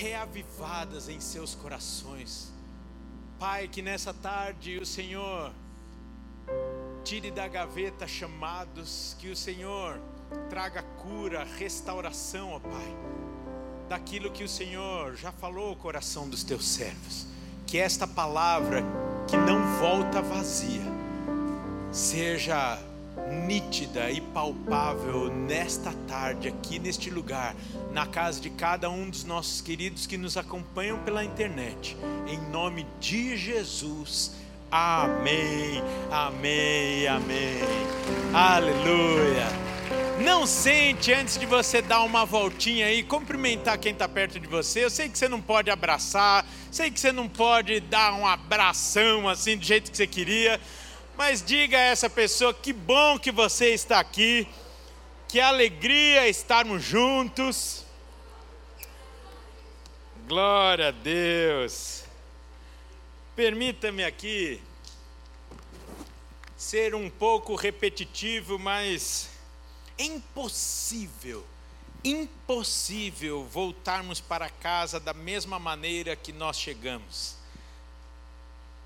reavivadas em seus corações. Pai, que nessa tarde o Senhor tire da gaveta chamados, que o Senhor traga cura, restauração, ó Pai, daquilo que o Senhor já falou ao coração dos teus servos. Que esta palavra que não volta vazia seja nítida e palpável nesta tarde, aqui neste lugar, na casa de cada um dos nossos queridos que nos acompanham pela internet. Em nome de Jesus. Amém, amém, amém. Aleluia. Não sente antes de você dar uma voltinha aí, cumprimentar quem está perto de você. Eu sei que você não pode abraçar, sei que você não pode dar um abração assim do jeito que você queria, mas diga a essa pessoa: que bom que você está aqui, que alegria estarmos juntos. Glória a Deus. Permita-me aqui ser um pouco repetitivo, mas é impossível, impossível voltarmos para casa da mesma maneira que nós chegamos.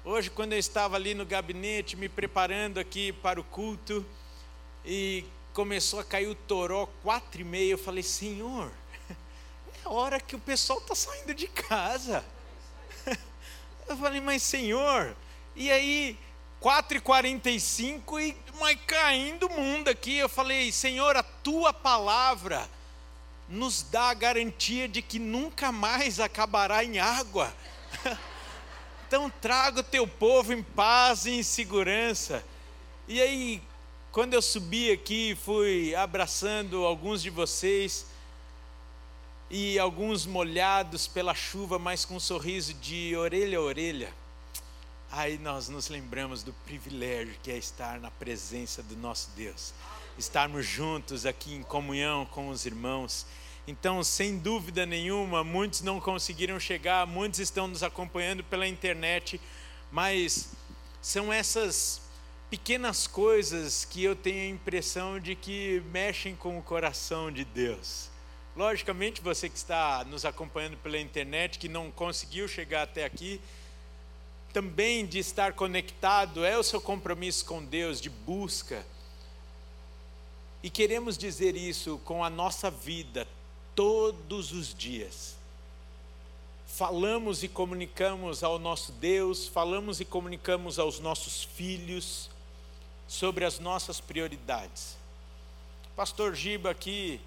Hoje, quando eu estava ali no gabinete, me preparando aqui para o culto, e começou a cair o toró, quatro e meia, eu falei, Senhor, é hora que o pessoal está saindo de casa. Eu falei, mas Senhor, e aí, quatro e quarenta e cinco, e mas caindo o mundo aqui, eu falei, Senhor, a Tua palavra nos dá a garantia de que nunca mais acabará em água. Então traga o teu povo em paz e em segurança. E aí, quando eu subi aqui, fui abraçando alguns de vocês, e alguns molhados pela chuva, mas com um sorriso de orelha a orelha. Aí nós nos lembramos do privilégio que é estar na presença do nosso Deus, estarmos juntos aqui em comunhão com os irmãos então, sem dúvida nenhuma, muitos não conseguiram chegar, muitos estão nos acompanhando pela internet, mas são essas pequenas coisas que eu tenho a impressão de que mexem com o coração de Deus. Logicamente, você que está nos acompanhando pela internet, que não conseguiu chegar até aqui, também de estar conectado é o seu compromisso com Deus, de busca. E queremos dizer isso com a nossa vida todos os dias. Falamos e comunicamos ao nosso Deus, falamos e comunicamos aos nossos filhos sobre as nossas prioridades. Pastor Giba aqui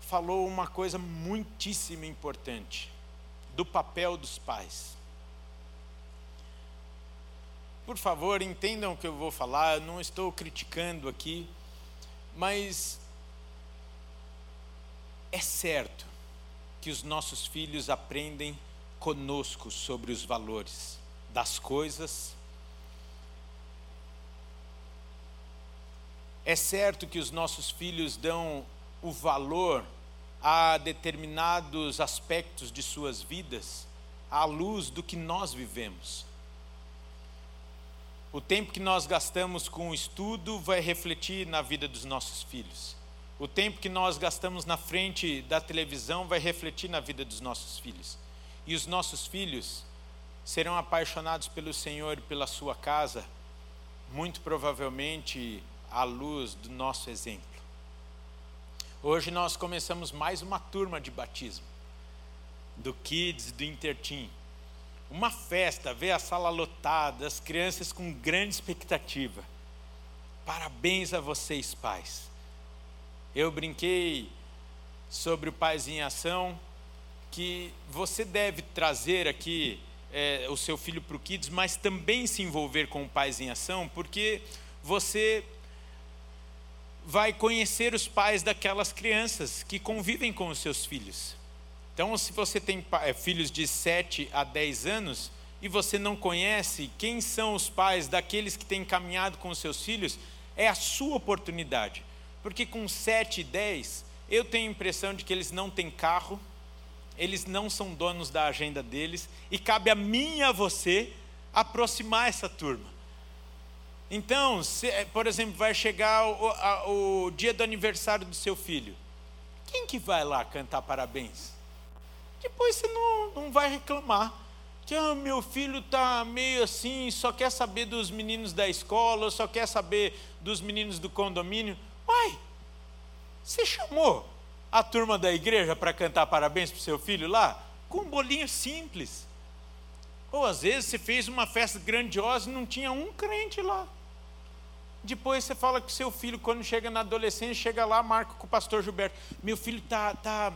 falou uma coisa muitíssimo importante do papel dos pais. Por favor, entendam o que eu vou falar, não estou criticando aqui, mas é certo que os nossos filhos aprendem conosco sobre os valores das coisas. É certo que os nossos filhos dão o valor a determinados aspectos de suas vidas à luz do que nós vivemos. O tempo que nós gastamos com o estudo vai refletir na vida dos nossos filhos. O tempo que nós gastamos na frente da televisão vai refletir na vida dos nossos filhos. E os nossos filhos serão apaixonados pelo Senhor e pela sua casa, muito provavelmente à luz do nosso exemplo. Hoje nós começamos mais uma turma de batismo, do Kids, do Intertim. Uma festa, ver a sala lotada, as crianças com grande expectativa. Parabéns a vocês, pais. Eu brinquei sobre o Pais em Ação, que você deve trazer aqui é, o seu filho para o Kids, mas também se envolver com o Pais em Ação, porque você vai conhecer os pais daquelas crianças que convivem com os seus filhos. Então, se você tem é, filhos de 7 a 10 anos e você não conhece quem são os pais daqueles que têm caminhado com os seus filhos, é a sua oportunidade porque com 7 e 10, eu tenho a impressão de que eles não têm carro, eles não são donos da agenda deles, e cabe a mim e a você aproximar essa turma. Então, se, eh, por exemplo, vai chegar o, a, o dia do aniversário do seu filho. Quem que vai lá cantar parabéns? depois você não, não vai reclamar. Que ah, meu filho está meio assim, só quer saber dos meninos da escola, só quer saber dos meninos do condomínio. Uai, você chamou a turma da igreja para cantar parabéns para o seu filho lá? Com um bolinho simples. Ou às vezes você fez uma festa grandiosa e não tinha um crente lá. Depois você fala que seu filho, quando chega na adolescência, chega lá, marca com o pastor Gilberto. Meu filho está tá,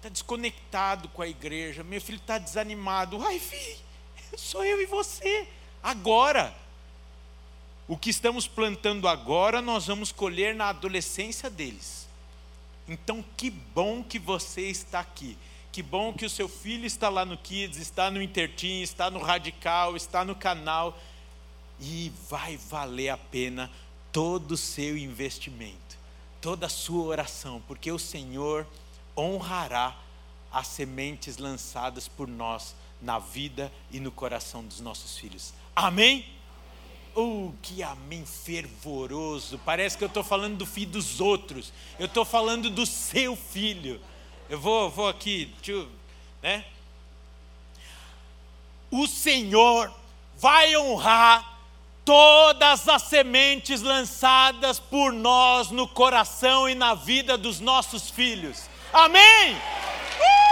tá desconectado com a igreja, meu filho está desanimado. Ai, filho, sou eu e você. Agora. O que estamos plantando agora, nós vamos colher na adolescência deles. Então, que bom que você está aqui. Que bom que o seu filho está lá no Kids, está no Intertim, está no Radical, está no canal. E vai valer a pena todo o seu investimento, toda a sua oração, porque o Senhor honrará as sementes lançadas por nós na vida e no coração dos nossos filhos. Amém? Oh, que amém fervoroso! Parece que eu estou falando do filho dos outros. Eu estou falando do seu filho. Eu vou, vou aqui, tio, né? O Senhor vai honrar todas as sementes lançadas por nós no coração e na vida dos nossos filhos. Amém? Uh!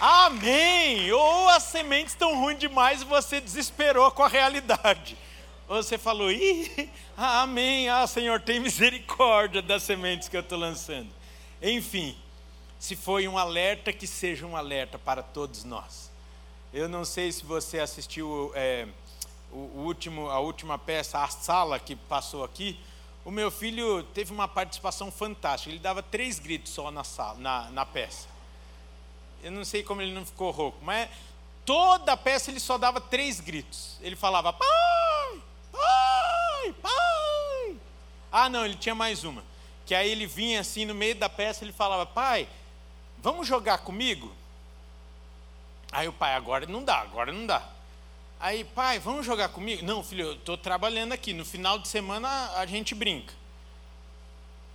Amém! Ou as sementes estão ruins demais e você desesperou com a realidade. Ou você falou, Ih, amém, ah Senhor, tem misericórdia das sementes que eu estou lançando. Enfim, se foi um alerta, que seja um alerta para todos nós. Eu não sei se você assistiu é, o último, a última peça, a sala que passou aqui. O meu filho teve uma participação fantástica. Ele dava três gritos só na, sala, na, na peça. Eu não sei como ele não ficou rouco, mas toda a peça ele só dava três gritos. Ele falava, pai, pai, pai. Ah, não, ele tinha mais uma. Que aí ele vinha assim no meio da peça, ele falava, pai, vamos jogar comigo? Aí o pai, agora não dá, agora não dá. Aí, pai, vamos jogar comigo? Não, filho, eu estou trabalhando aqui, no final de semana a gente brinca.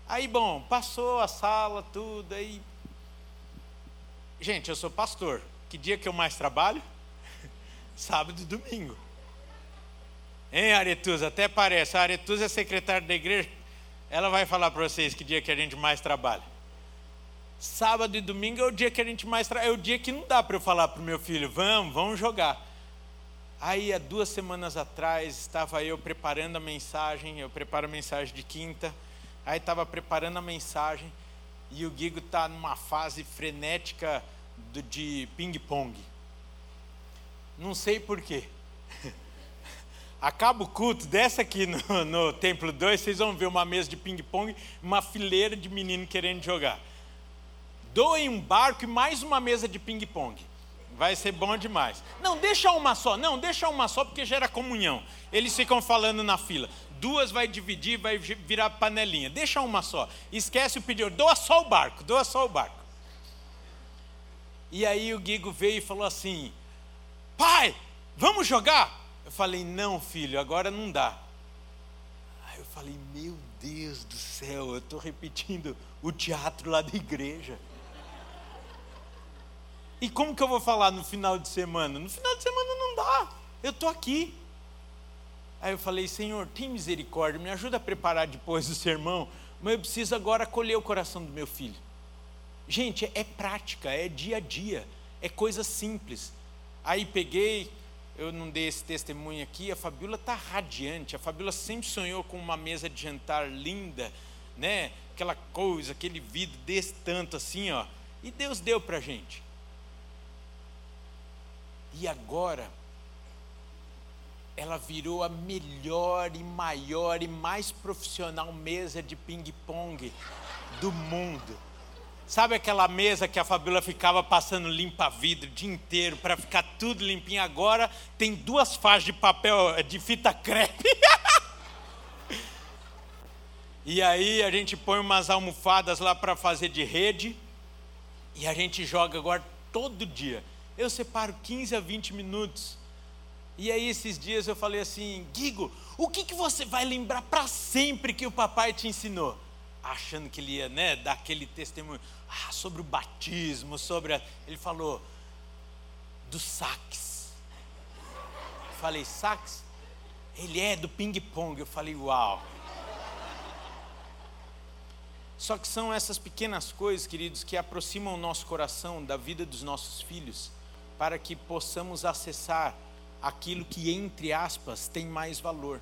Aí, bom, passou a sala, tudo, aí. Gente, eu sou pastor. Que dia que eu mais trabalho? Sábado e domingo. Hein, Aretusa? Até parece. A Aretusa é secretária da igreja. Ela vai falar para vocês que dia que a gente mais trabalha. Sábado e domingo é o dia que a gente mais trabalha. É o dia que não dá para eu falar para o meu filho: vamos, vamos jogar. Aí, há duas semanas atrás, estava eu preparando a mensagem. Eu preparo a mensagem de quinta. Aí, estava preparando a mensagem. E o Guigo está numa fase frenética de ping-pong. Não sei porquê. Acaba o culto, desce aqui no, no Templo 2, vocês vão ver uma mesa de ping-pong, uma fileira de menino querendo jogar. Doem um barco e mais uma mesa de ping-pong. Vai ser bom demais. Não, deixa uma só. Não, deixa uma só porque gera comunhão. Eles ficam falando na fila. Duas vai dividir, vai virar panelinha. Deixa uma só. Esquece o pedido. Doa só o barco, doa só o barco. E aí o Guigo veio e falou assim: Pai, vamos jogar? Eu falei, não, filho, agora não dá. Aí eu falei, meu Deus do céu, eu estou repetindo o teatro lá da igreja. E como que eu vou falar no final de semana? No final de semana não dá, eu estou aqui. Aí eu falei, Senhor, tem misericórdia, me ajuda a preparar depois o sermão, mas eu preciso agora acolher o coração do meu filho. Gente, é prática, é dia a dia, é coisa simples. Aí peguei, eu não dei esse testemunho aqui, a Fabiola está radiante. A Fabiola sempre sonhou com uma mesa de jantar linda, né? Aquela coisa, aquele vidro desse tanto assim, ó. E Deus deu para gente. E agora, ela virou a melhor e maior e mais profissional mesa de ping-pong do mundo. Sabe aquela mesa que a Fabiola ficava passando limpa-vidro o dia inteiro para ficar tudo limpinho? Agora tem duas faixas de papel de fita crepe. e aí a gente põe umas almofadas lá para fazer de rede. E a gente joga agora todo dia. Eu separo 15 a 20 minutos. E aí esses dias eu falei assim, Guigo, o que, que você vai lembrar para sempre que o papai te ensinou? achando que ele ia né, dar aquele testemunho ah, sobre o batismo, sobre. A... Ele falou do sax. Falei, sax? Ele é do ping-pong. Eu falei, uau. Só que são essas pequenas coisas, queridos, que aproximam o nosso coração da vida dos nossos filhos, para que possamos acessar aquilo que, entre aspas, tem mais valor.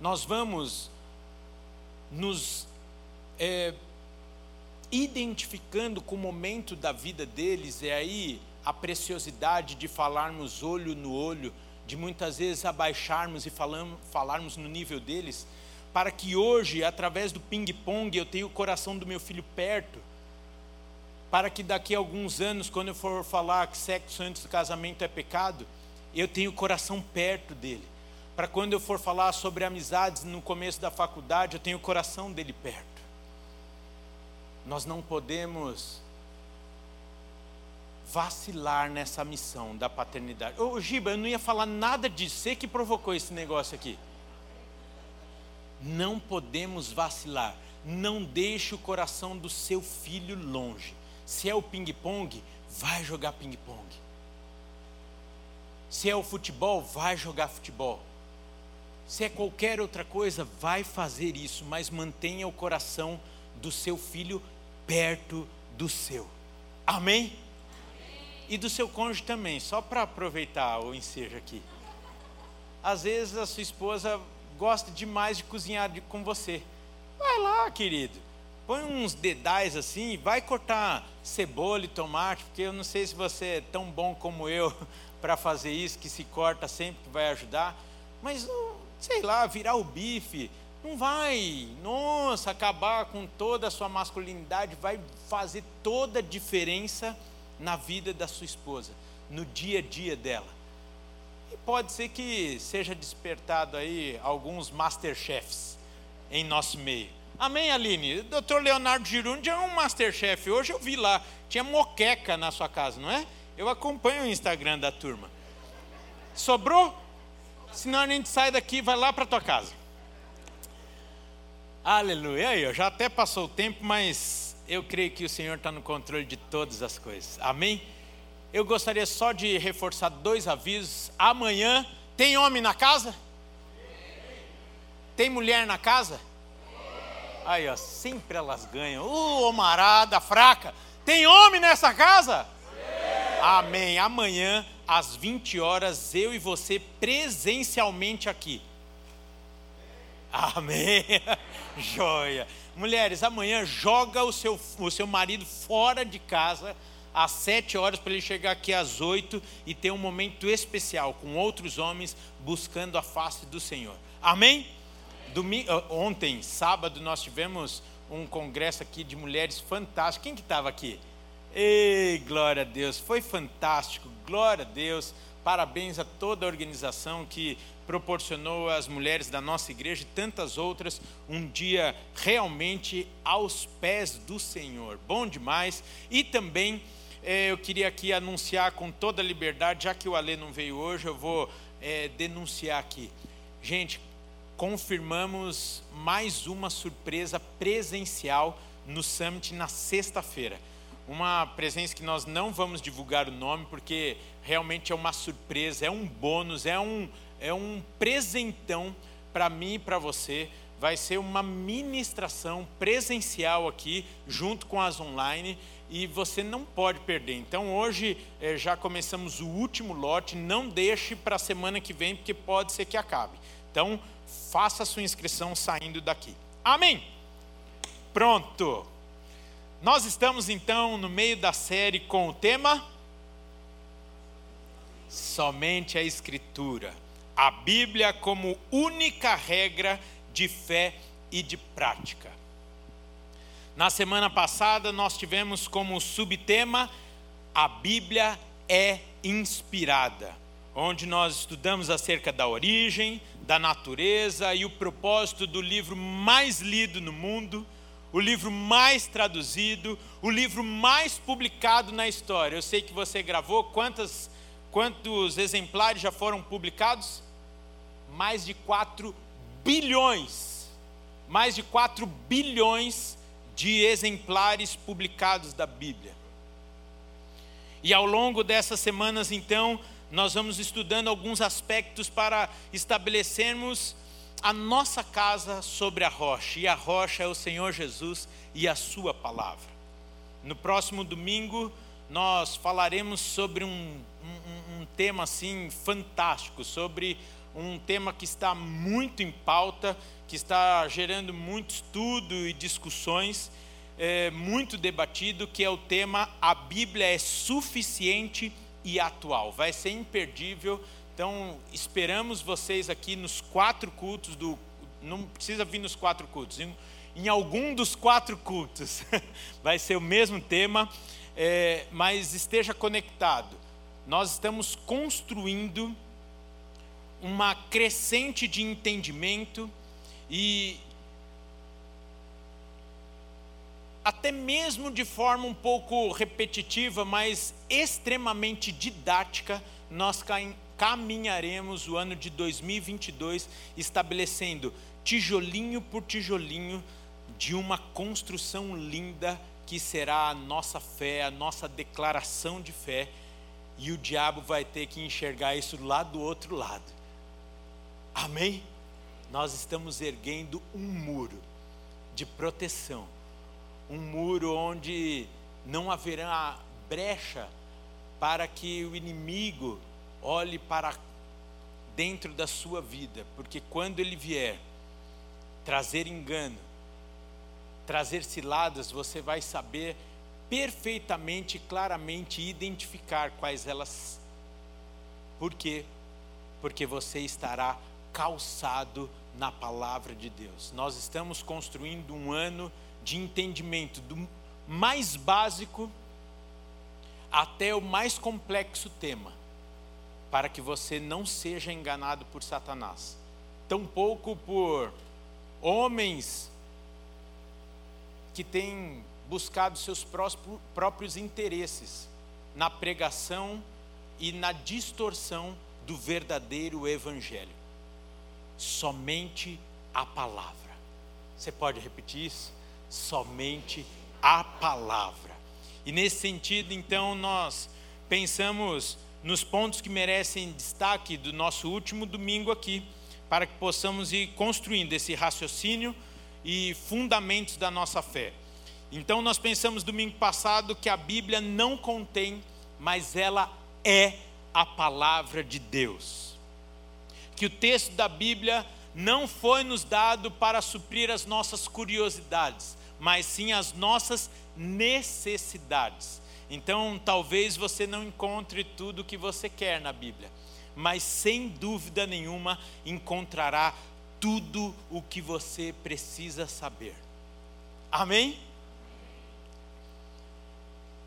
Nós vamos nos é, identificando com o momento da vida deles, é aí a preciosidade de falarmos olho no olho, de muitas vezes abaixarmos e falamos, falarmos no nível deles, para que hoje, através do ping-pong, eu tenha o coração do meu filho perto, para que daqui a alguns anos, quando eu for falar que sexo antes do casamento é pecado, eu tenha o coração perto dele. Para quando eu for falar sobre amizades no começo da faculdade, eu tenho o coração dele perto. Nós não podemos vacilar nessa missão da paternidade. Ô Giba, eu não ia falar nada disso, você que provocou esse negócio aqui. Não podemos vacilar. Não deixe o coração do seu filho longe. Se é o ping-pong, vai jogar ping-pong. Se é o futebol, vai jogar futebol. Se é qualquer outra coisa, vai fazer isso, mas mantenha o coração do seu filho perto do seu. Amém? Amém. E do seu cônjuge também, só para aproveitar o ensejo aqui. Às vezes a sua esposa gosta demais de cozinhar com você. Vai lá, querido. Põe uns dedais assim, vai cortar cebola e tomate, porque eu não sei se você é tão bom como eu para fazer isso, que se corta sempre, que vai ajudar. Mas, sei lá, virar o bife, não vai, nossa, acabar com toda a sua masculinidade, vai fazer toda a diferença na vida da sua esposa, no dia a dia dela. E pode ser que seja despertado aí alguns masterchefs em nosso meio. Amém, Aline? Doutor Leonardo Girundi é um masterchef. Hoje eu vi lá, tinha moqueca na sua casa, não é? Eu acompanho o Instagram da turma. Sobrou? Senão a gente sai daqui e vai lá para tua casa. Aleluia. Aí, já até passou o tempo, mas eu creio que o Senhor está no controle de todas as coisas. Amém? eu gostaria só de reforçar dois avisos. Amanhã, tem homem na casa? Tem mulher na casa? Aí, ó, sempre elas ganham. Uh, omarada fraca. Tem homem nessa casa? Amém. Amanhã, às 20 horas, eu e você presencialmente aqui. Amém. Joia. Mulheres, amanhã joga o seu, o seu marido fora de casa às sete horas para ele chegar aqui às oito e ter um momento especial com outros homens buscando a face do Senhor. Amém? Domingo, ontem, sábado, nós tivemos um congresso aqui de mulheres fantástico. Quem que estava aqui? Ei, glória a Deus, foi fantástico, glória a Deus. Parabéns a toda a organização que proporcionou às mulheres da nossa igreja e tantas outras um dia realmente aos pés do Senhor. Bom demais. E também é, eu queria aqui anunciar com toda liberdade, já que o Alê não veio hoje, eu vou é, denunciar aqui. Gente, confirmamos mais uma surpresa presencial no Summit na sexta-feira. Uma presença que nós não vamos divulgar o nome, porque realmente é uma surpresa, é um bônus, é um, é um presentão para mim e para você vai ser uma ministração presencial aqui, junto com as online, e você não pode perder. Então hoje é, já começamos o último lote, não deixe para a semana que vem, porque pode ser que acabe. Então faça sua inscrição saindo daqui. Amém? Pronto. Nós estamos então no meio da série com o tema Somente a Escritura. A Bíblia como única regra de fé e de prática. Na semana passada, nós tivemos como subtema A Bíblia é inspirada, onde nós estudamos acerca da origem, da natureza e o propósito do livro mais lido no mundo, o livro mais traduzido, o livro mais publicado na história. Eu sei que você gravou, quantos, quantos exemplares já foram publicados? Mais de 4 bilhões mais de 4 bilhões de exemplares publicados da Bíblia. E ao longo dessas semanas, então, nós vamos estudando alguns aspectos para estabelecermos a nossa casa sobre a rocha, e a rocha é o Senhor Jesus e a Sua palavra. No próximo domingo, nós falaremos sobre um, um, um tema assim fantástico, sobre um tema que está muito em pauta, que está gerando muito estudo e discussões, é, muito debatido, que é o tema A Bíblia é suficiente e atual. Vai ser imperdível. Então, esperamos vocês aqui nos quatro cultos do. Não precisa vir nos quatro cultos, em, em algum dos quatro cultos. Vai ser o mesmo tema, é, mas esteja conectado. Nós estamos construindo uma crescente de entendimento e até mesmo de forma um pouco repetitiva, mas extremamente didática, nós caminharemos o ano de 2022 estabelecendo tijolinho por tijolinho de uma construção linda que será a nossa fé, a nossa declaração de fé, e o diabo vai ter que enxergar isso lá do outro lado. Amém? Nós estamos erguendo um muro de proteção um muro onde não haverá brecha para que o inimigo olhe para dentro da sua vida, porque quando ele vier trazer engano, trazer ciladas, você vai saber perfeitamente, claramente identificar quais elas. Por quê? Porque você estará calçado na palavra de Deus. Nós estamos construindo um ano de entendimento do mais básico até o mais complexo tema, para que você não seja enganado por Satanás, tampouco por homens que têm buscado seus próprios interesses na pregação e na distorção do verdadeiro evangelho. Somente a palavra. Você pode repetir isso? Somente a palavra. E nesse sentido, então, nós pensamos nos pontos que merecem destaque do nosso último domingo aqui, para que possamos ir construindo esse raciocínio e fundamentos da nossa fé. Então, nós pensamos domingo passado que a Bíblia não contém, mas ela é a palavra de Deus. Que o texto da Bíblia não foi nos dado para suprir as nossas curiosidades, mas sim as nossas necessidades. Então, talvez você não encontre tudo o que você quer na Bíblia, mas sem dúvida nenhuma encontrará tudo o que você precisa saber. Amém?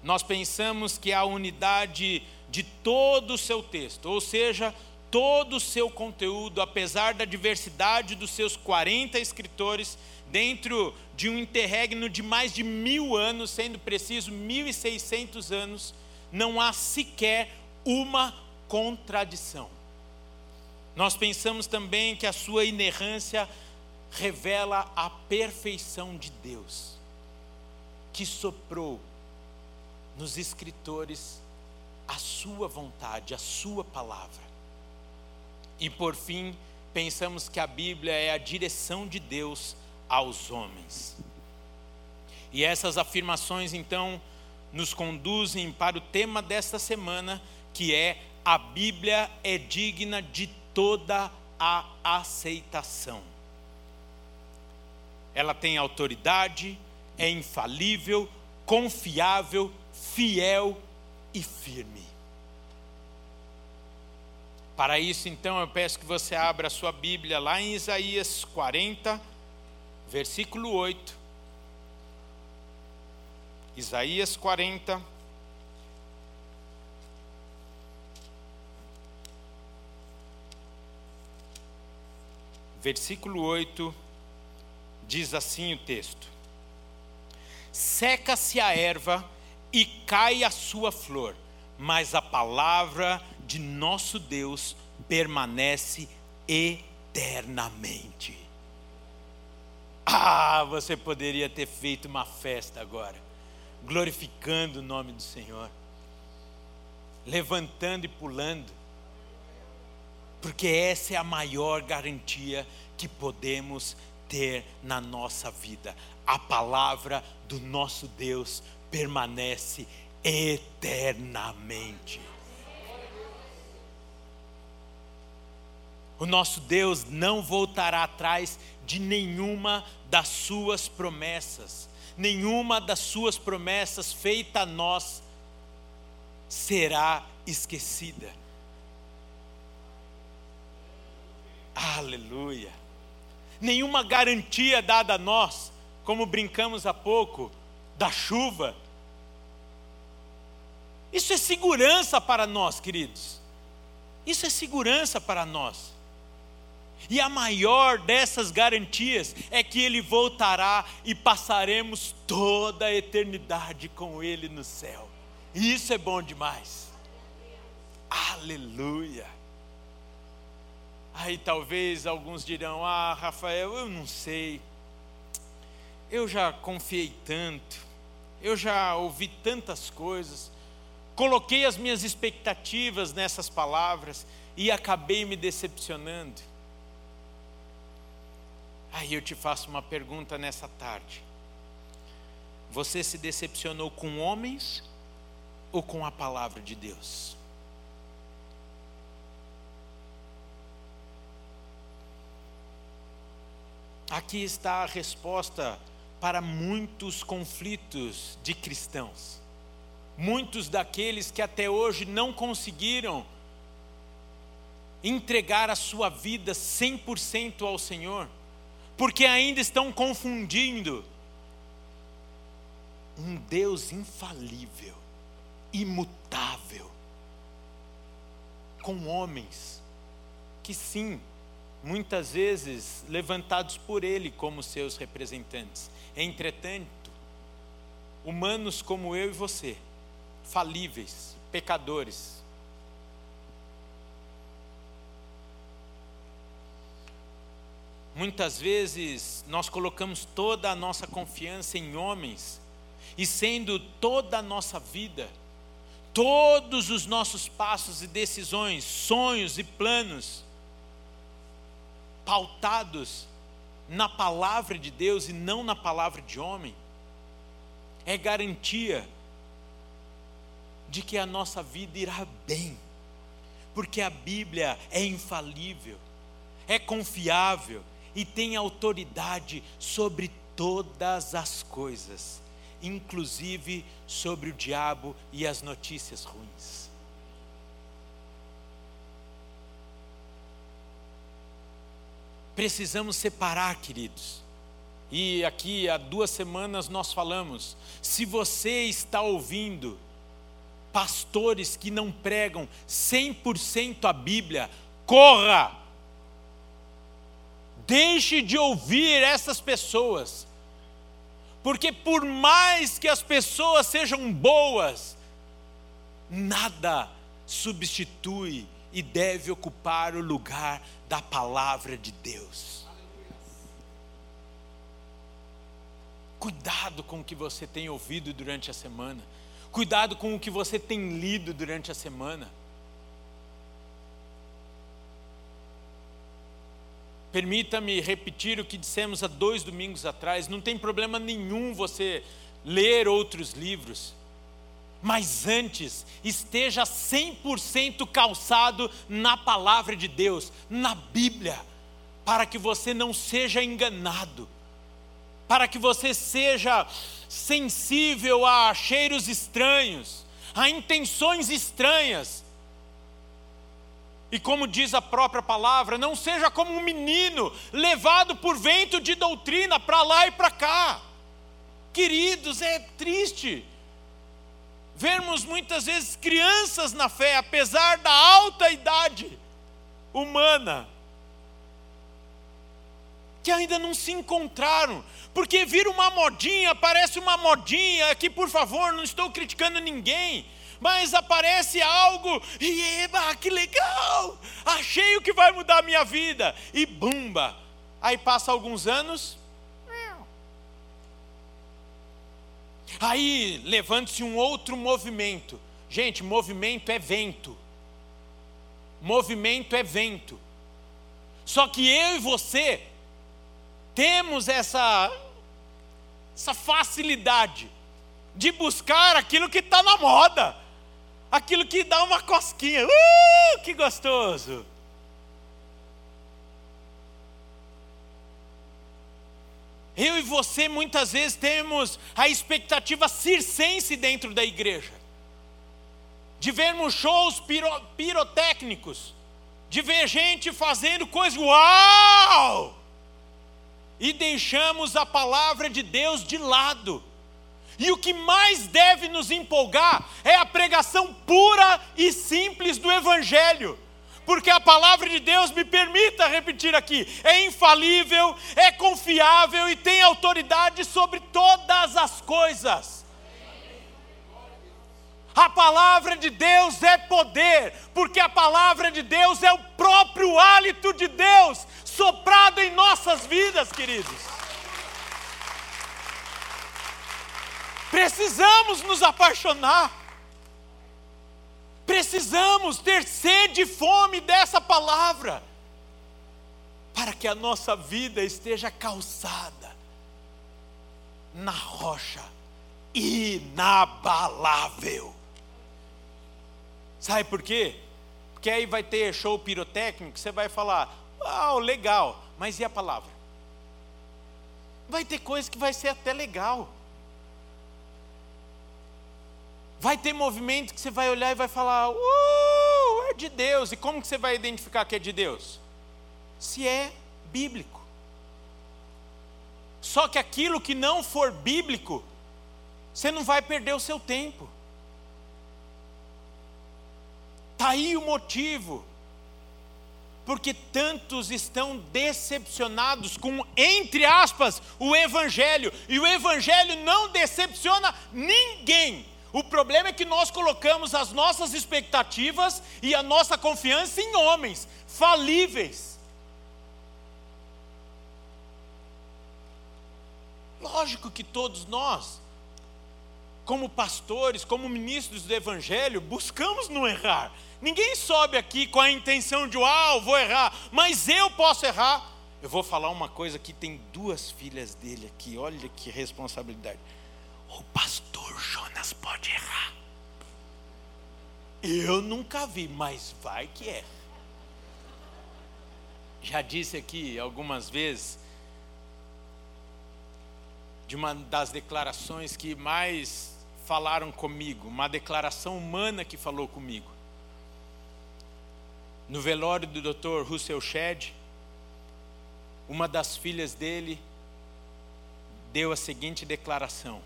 Nós pensamos que a unidade de todo o seu texto, ou seja, todo o seu conteúdo, apesar da diversidade dos seus 40 escritores, dentro de um interregno de mais de mil anos, sendo preciso 1.600 anos, não há sequer uma contradição. Nós pensamos também que a sua inerrância revela a perfeição de Deus, que soprou nos escritores a sua vontade, a sua palavra. E por fim, pensamos que a Bíblia é a direção de Deus aos homens. E essas afirmações então nos conduzem para o tema desta semana, que é a Bíblia é digna de toda a aceitação. Ela tem autoridade, é infalível, confiável, fiel e firme. Para isso, então, eu peço que você abra a sua Bíblia lá em Isaías 40, versículo 8. Isaías 40. Versículo 8, diz assim o texto: Seca-se a erva e cai a sua flor, mas a palavra de nosso Deus permanece eternamente. Ah, você poderia ter feito uma festa agora, glorificando o nome do Senhor, levantando e pulando, porque essa é a maior garantia que podemos ter na nossa vida. A palavra do nosso Deus permanece eternamente. O nosso Deus não voltará atrás de nenhuma das suas promessas, nenhuma das suas promessas feita a nós será esquecida. Aleluia. Nenhuma garantia dada a nós, como brincamos há pouco, da chuva. Isso é segurança para nós, queridos. Isso é segurança para nós. E a maior dessas garantias é que Ele voltará e passaremos toda a eternidade com Ele no céu. E isso é bom demais. Aleluia. Aí talvez alguns dirão: Ah, Rafael, eu não sei. Eu já confiei tanto, eu já ouvi tantas coisas, coloquei as minhas expectativas nessas palavras e acabei me decepcionando. Aí eu te faço uma pergunta nessa tarde. Você se decepcionou com homens ou com a palavra de Deus? Aqui está a resposta para muitos conflitos de cristãos. Muitos daqueles que até hoje não conseguiram entregar a sua vida 100% ao Senhor porque ainda estão confundindo um Deus infalível, imutável, com homens que, sim, muitas vezes levantados por Ele como seus representantes. Entretanto, humanos como eu e você, falíveis, pecadores, Muitas vezes nós colocamos toda a nossa confiança em homens, e sendo toda a nossa vida, todos os nossos passos e decisões, sonhos e planos, pautados na palavra de Deus e não na palavra de homem, é garantia de que a nossa vida irá bem, porque a Bíblia é infalível, é confiável, e tem autoridade sobre todas as coisas, inclusive sobre o diabo e as notícias ruins. Precisamos separar, queridos. E aqui há duas semanas nós falamos: se você está ouvindo pastores que não pregam 100% a Bíblia, corra! Deixe de ouvir essas pessoas, porque por mais que as pessoas sejam boas, nada substitui e deve ocupar o lugar da palavra de Deus. Cuidado com o que você tem ouvido durante a semana. Cuidado com o que você tem lido durante a semana. Permita-me repetir o que dissemos há dois domingos atrás: não tem problema nenhum você ler outros livros, mas antes esteja 100% calçado na palavra de Deus, na Bíblia, para que você não seja enganado, para que você seja sensível a cheiros estranhos, a intenções estranhas e como diz a própria palavra, não seja como um menino levado por vento de doutrina para lá e para cá. Queridos, é triste vermos muitas vezes crianças na fé, apesar da alta idade humana, que ainda não se encontraram, porque vira uma modinha, parece uma modinha, que por favor, não estou criticando ninguém, mas aparece algo e eba, que legal! Achei o que vai mudar a minha vida e bumba. Aí passa alguns anos, Aí levanta-se um outro movimento. Gente, movimento é vento. Movimento é vento. Só que eu e você temos essa, essa facilidade de buscar aquilo que está na moda, aquilo que dá uma cosquinha. Uh, que gostoso! Eu e você muitas vezes temos a expectativa circense dentro da igreja, de vermos shows piro, pirotécnicos, de ver gente fazendo coisas, uau! E deixamos a palavra de Deus de lado. E o que mais deve nos empolgar é a pregação pura e simples do Evangelho porque a palavra de Deus, me permita repetir aqui, é infalível, é confiável e tem autoridade sobre todas as coisas. A palavra de Deus é poder, porque a palavra de Deus é o próprio hálito de Deus soprado em nossas vidas, queridos. Precisamos nos apaixonar. Precisamos ter sede e fome dessa palavra, para que a nossa vida esteja calçada na rocha inabalável. Sabe por quê? Porque aí vai ter show pirotécnico, você vai falar, uau, legal, mas e a palavra? Vai ter coisa que vai ser até legal. Vai ter movimento que você vai olhar e vai falar, uh, é de Deus. E como que você vai identificar que é de Deus? Se é bíblico. Só que aquilo que não for bíblico, você não vai perder o seu tempo. Está aí o motivo. Porque tantos estão decepcionados com, entre aspas, o Evangelho. E o Evangelho não decepciona ninguém. O problema é que nós colocamos as nossas expectativas e a nossa confiança em homens falíveis. Lógico que todos nós, como pastores, como ministros do Evangelho, buscamos não errar. Ninguém sobe aqui com a intenção de, uau, vou errar, mas eu posso errar. Eu vou falar uma coisa que tem duas filhas dele aqui, olha que responsabilidade. O pastor Jonas pode errar. Eu nunca vi, mas vai que é. Já disse aqui algumas vezes de uma das declarações que mais falaram comigo, uma declaração humana que falou comigo. No velório do Dr. Russell Shedd, uma das filhas dele deu a seguinte declaração: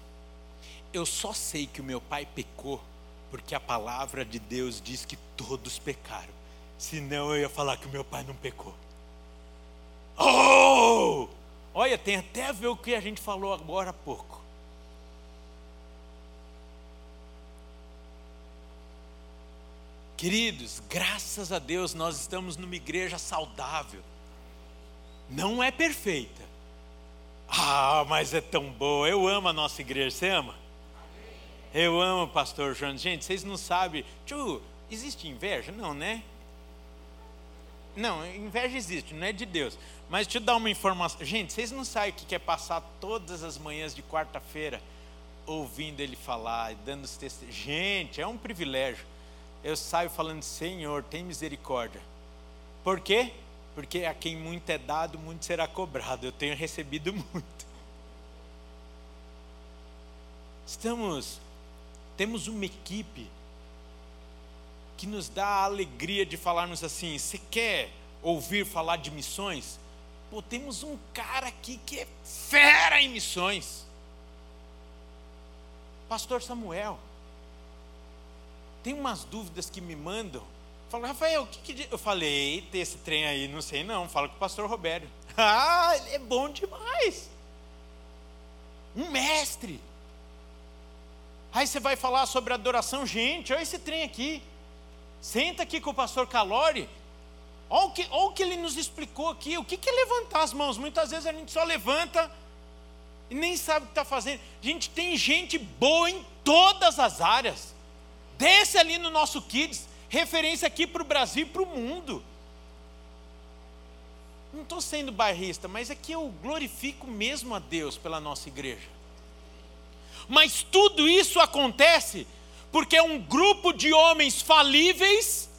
eu só sei que o meu pai pecou porque a palavra de Deus diz que todos pecaram. Senão eu ia falar que o meu pai não pecou. Oh! Olha, tem até a ver o que a gente falou agora há pouco. Queridos, graças a Deus nós estamos numa igreja saudável. Não é perfeita. Ah, mas é tão boa. Eu amo a nossa igreja. Você ama? Eu amo o pastor João. Gente, vocês não sabem. Tio, existe inveja? Não, né? Não, inveja existe, não é de Deus. Mas deixa eu dar uma informação. Gente, vocês não sabem o que é passar todas as manhãs de quarta-feira ouvindo ele falar, dando os testemunhos. Gente, é um privilégio. Eu saio falando, Senhor, tem misericórdia. Por quê? Porque a quem muito é dado, muito será cobrado. Eu tenho recebido muito. Estamos temos uma equipe que nos dá a alegria de falarmos assim: você quer ouvir falar de missões? Pô, temos um cara aqui que é fera em missões. Pastor Samuel. Tem umas dúvidas que me mandam. Fala, Rafael, o que, que eu falei? Esse trem aí, não sei não. Fala com o pastor Robério. Ah, ele é bom demais. Um mestre. Aí você vai falar sobre adoração, gente, olha esse trem aqui. Senta aqui com o pastor Calori. Olha o que, olha o que ele nos explicou aqui. O que, que é levantar as mãos? Muitas vezes a gente só levanta e nem sabe o que está fazendo. Gente, tem gente boa em todas as áreas. Desce ali no nosso Kids, referência aqui para o Brasil e para o mundo. Não estou sendo bairrista, mas é que eu glorifico mesmo a Deus pela nossa igreja. Mas tudo isso acontece porque é um grupo de homens falíveis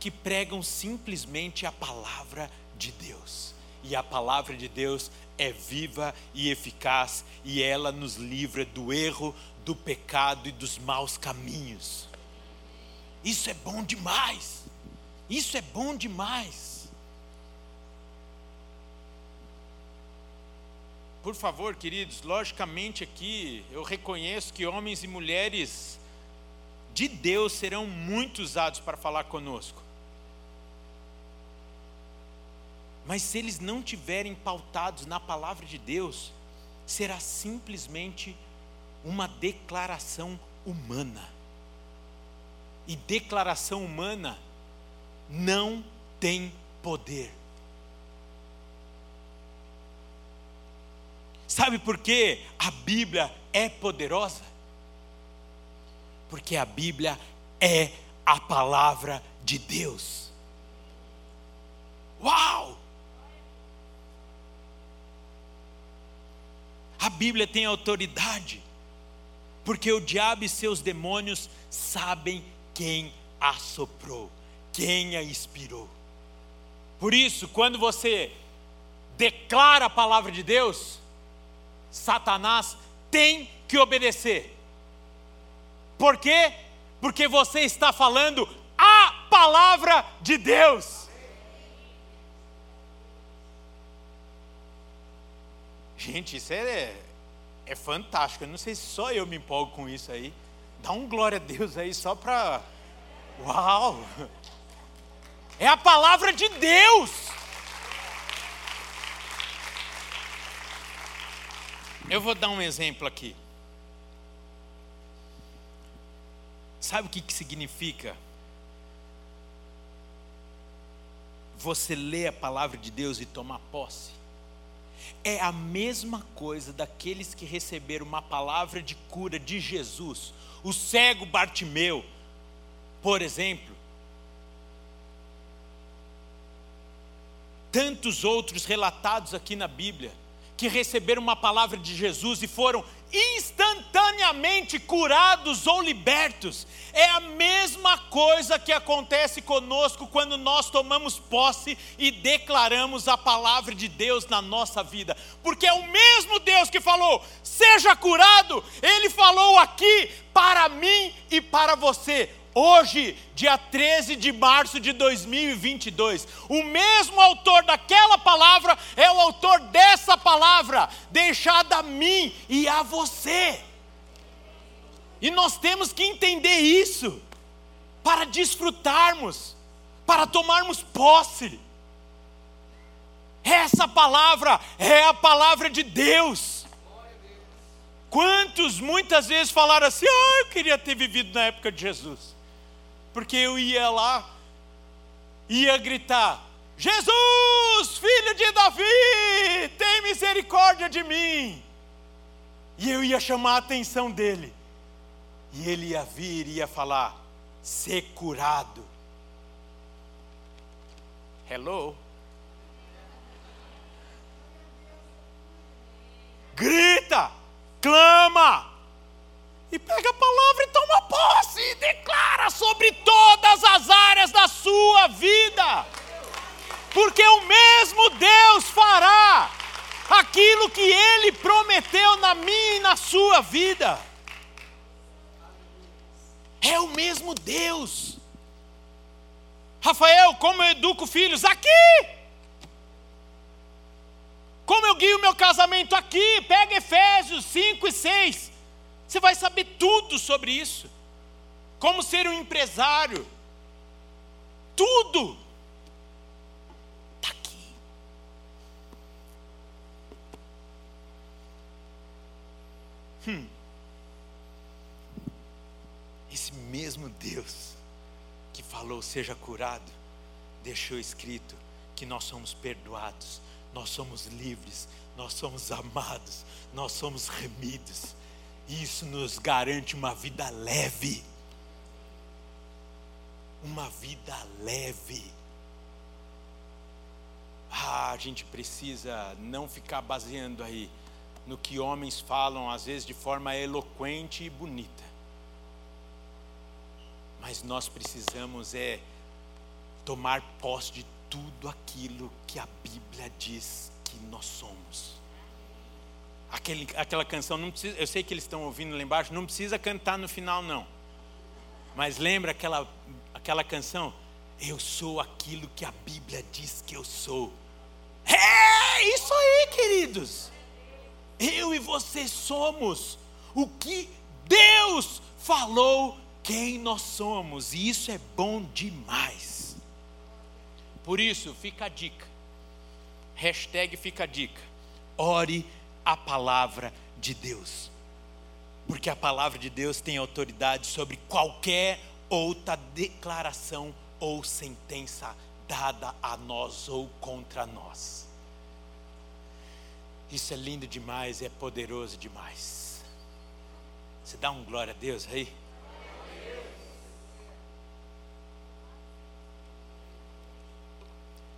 que pregam simplesmente a palavra de Deus. E a palavra de Deus é viva e eficaz, e ela nos livra do erro, do pecado e dos maus caminhos. Isso é bom demais. Isso é bom demais. Por favor, queridos, logicamente aqui eu reconheço que homens e mulheres de Deus serão muito usados para falar conosco. Mas se eles não tiverem pautados na palavra de Deus, será simplesmente uma declaração humana. E declaração humana não tem poder. Sabe por que a Bíblia é poderosa? Porque a Bíblia é a palavra de Deus. Uau! A Bíblia tem autoridade, porque o diabo e seus demônios sabem quem a soprou, quem a inspirou. Por isso, quando você declara a palavra de Deus, Satanás tem que obedecer. Por quê? Porque você está falando a palavra de Deus. Gente, isso é, é fantástico. Eu não sei se só eu me empolgo com isso aí. Dá um glória a Deus aí só para. Uau! É a palavra de Deus. Eu vou dar um exemplo aqui. Sabe o que, que significa? Você lê a palavra de Deus e tomar posse é a mesma coisa daqueles que receberam uma palavra de cura de Jesus. O cego Bartimeu, por exemplo, tantos outros relatados aqui na Bíblia, que receberam uma palavra de Jesus e foram instantaneamente curados ou libertos. É a mesma coisa que acontece conosco quando nós tomamos posse e declaramos a palavra de Deus na nossa vida, porque é o mesmo Deus que falou: seja curado, ele falou aqui para mim e para você. Hoje, dia 13 de março de 2022, o mesmo autor daquela palavra é o autor dessa palavra, deixada a mim e a você. E nós temos que entender isso, para desfrutarmos, para tomarmos posse. Essa palavra é a palavra de Deus. Quantos muitas vezes falaram assim: Ah, eu queria ter vivido na época de Jesus porque eu ia lá, ia gritar: Jesus, filho de Davi, tem misericórdia de mim. E eu ia chamar a atenção dele, e ele ia vir e ia falar: ser curado. Hello? Sua vida. Porque o mesmo Deus fará aquilo que ele prometeu na minha e na sua vida. É o mesmo Deus. Rafael, como eu educo filhos? Aqui! Como eu guio meu casamento? Aqui! Pega Efésios 5 e 6. Você vai saber tudo sobre isso. Como ser um empresário. Tudo. Está aqui. Hum. Esse mesmo Deus que falou seja curado, deixou escrito que nós somos perdoados nós somos livres, nós somos amados, nós somos remidos. Isso nos garante uma vida leve. Uma vida leve. Ah, a gente precisa não ficar baseando aí no que homens falam, às vezes de forma eloquente e bonita. Mas nós precisamos é tomar posse de tudo aquilo que a Bíblia diz que nós somos. Aquele, aquela canção, não precisa, eu sei que eles estão ouvindo lá embaixo, não precisa cantar no final, não. Mas lembra aquela, aquela canção? Eu sou aquilo que a Bíblia diz que eu sou. É isso aí, queridos. Eu e você somos o que Deus falou quem nós somos, e isso é bom demais. Por isso, fica a dica. Hashtag fica a dica. Ore a palavra de Deus. Porque a palavra de Deus tem autoridade sobre qualquer outra declaração ou sentença dada a nós ou contra nós. Isso é lindo demais, é poderoso demais. Você dá um glória a Deus aí?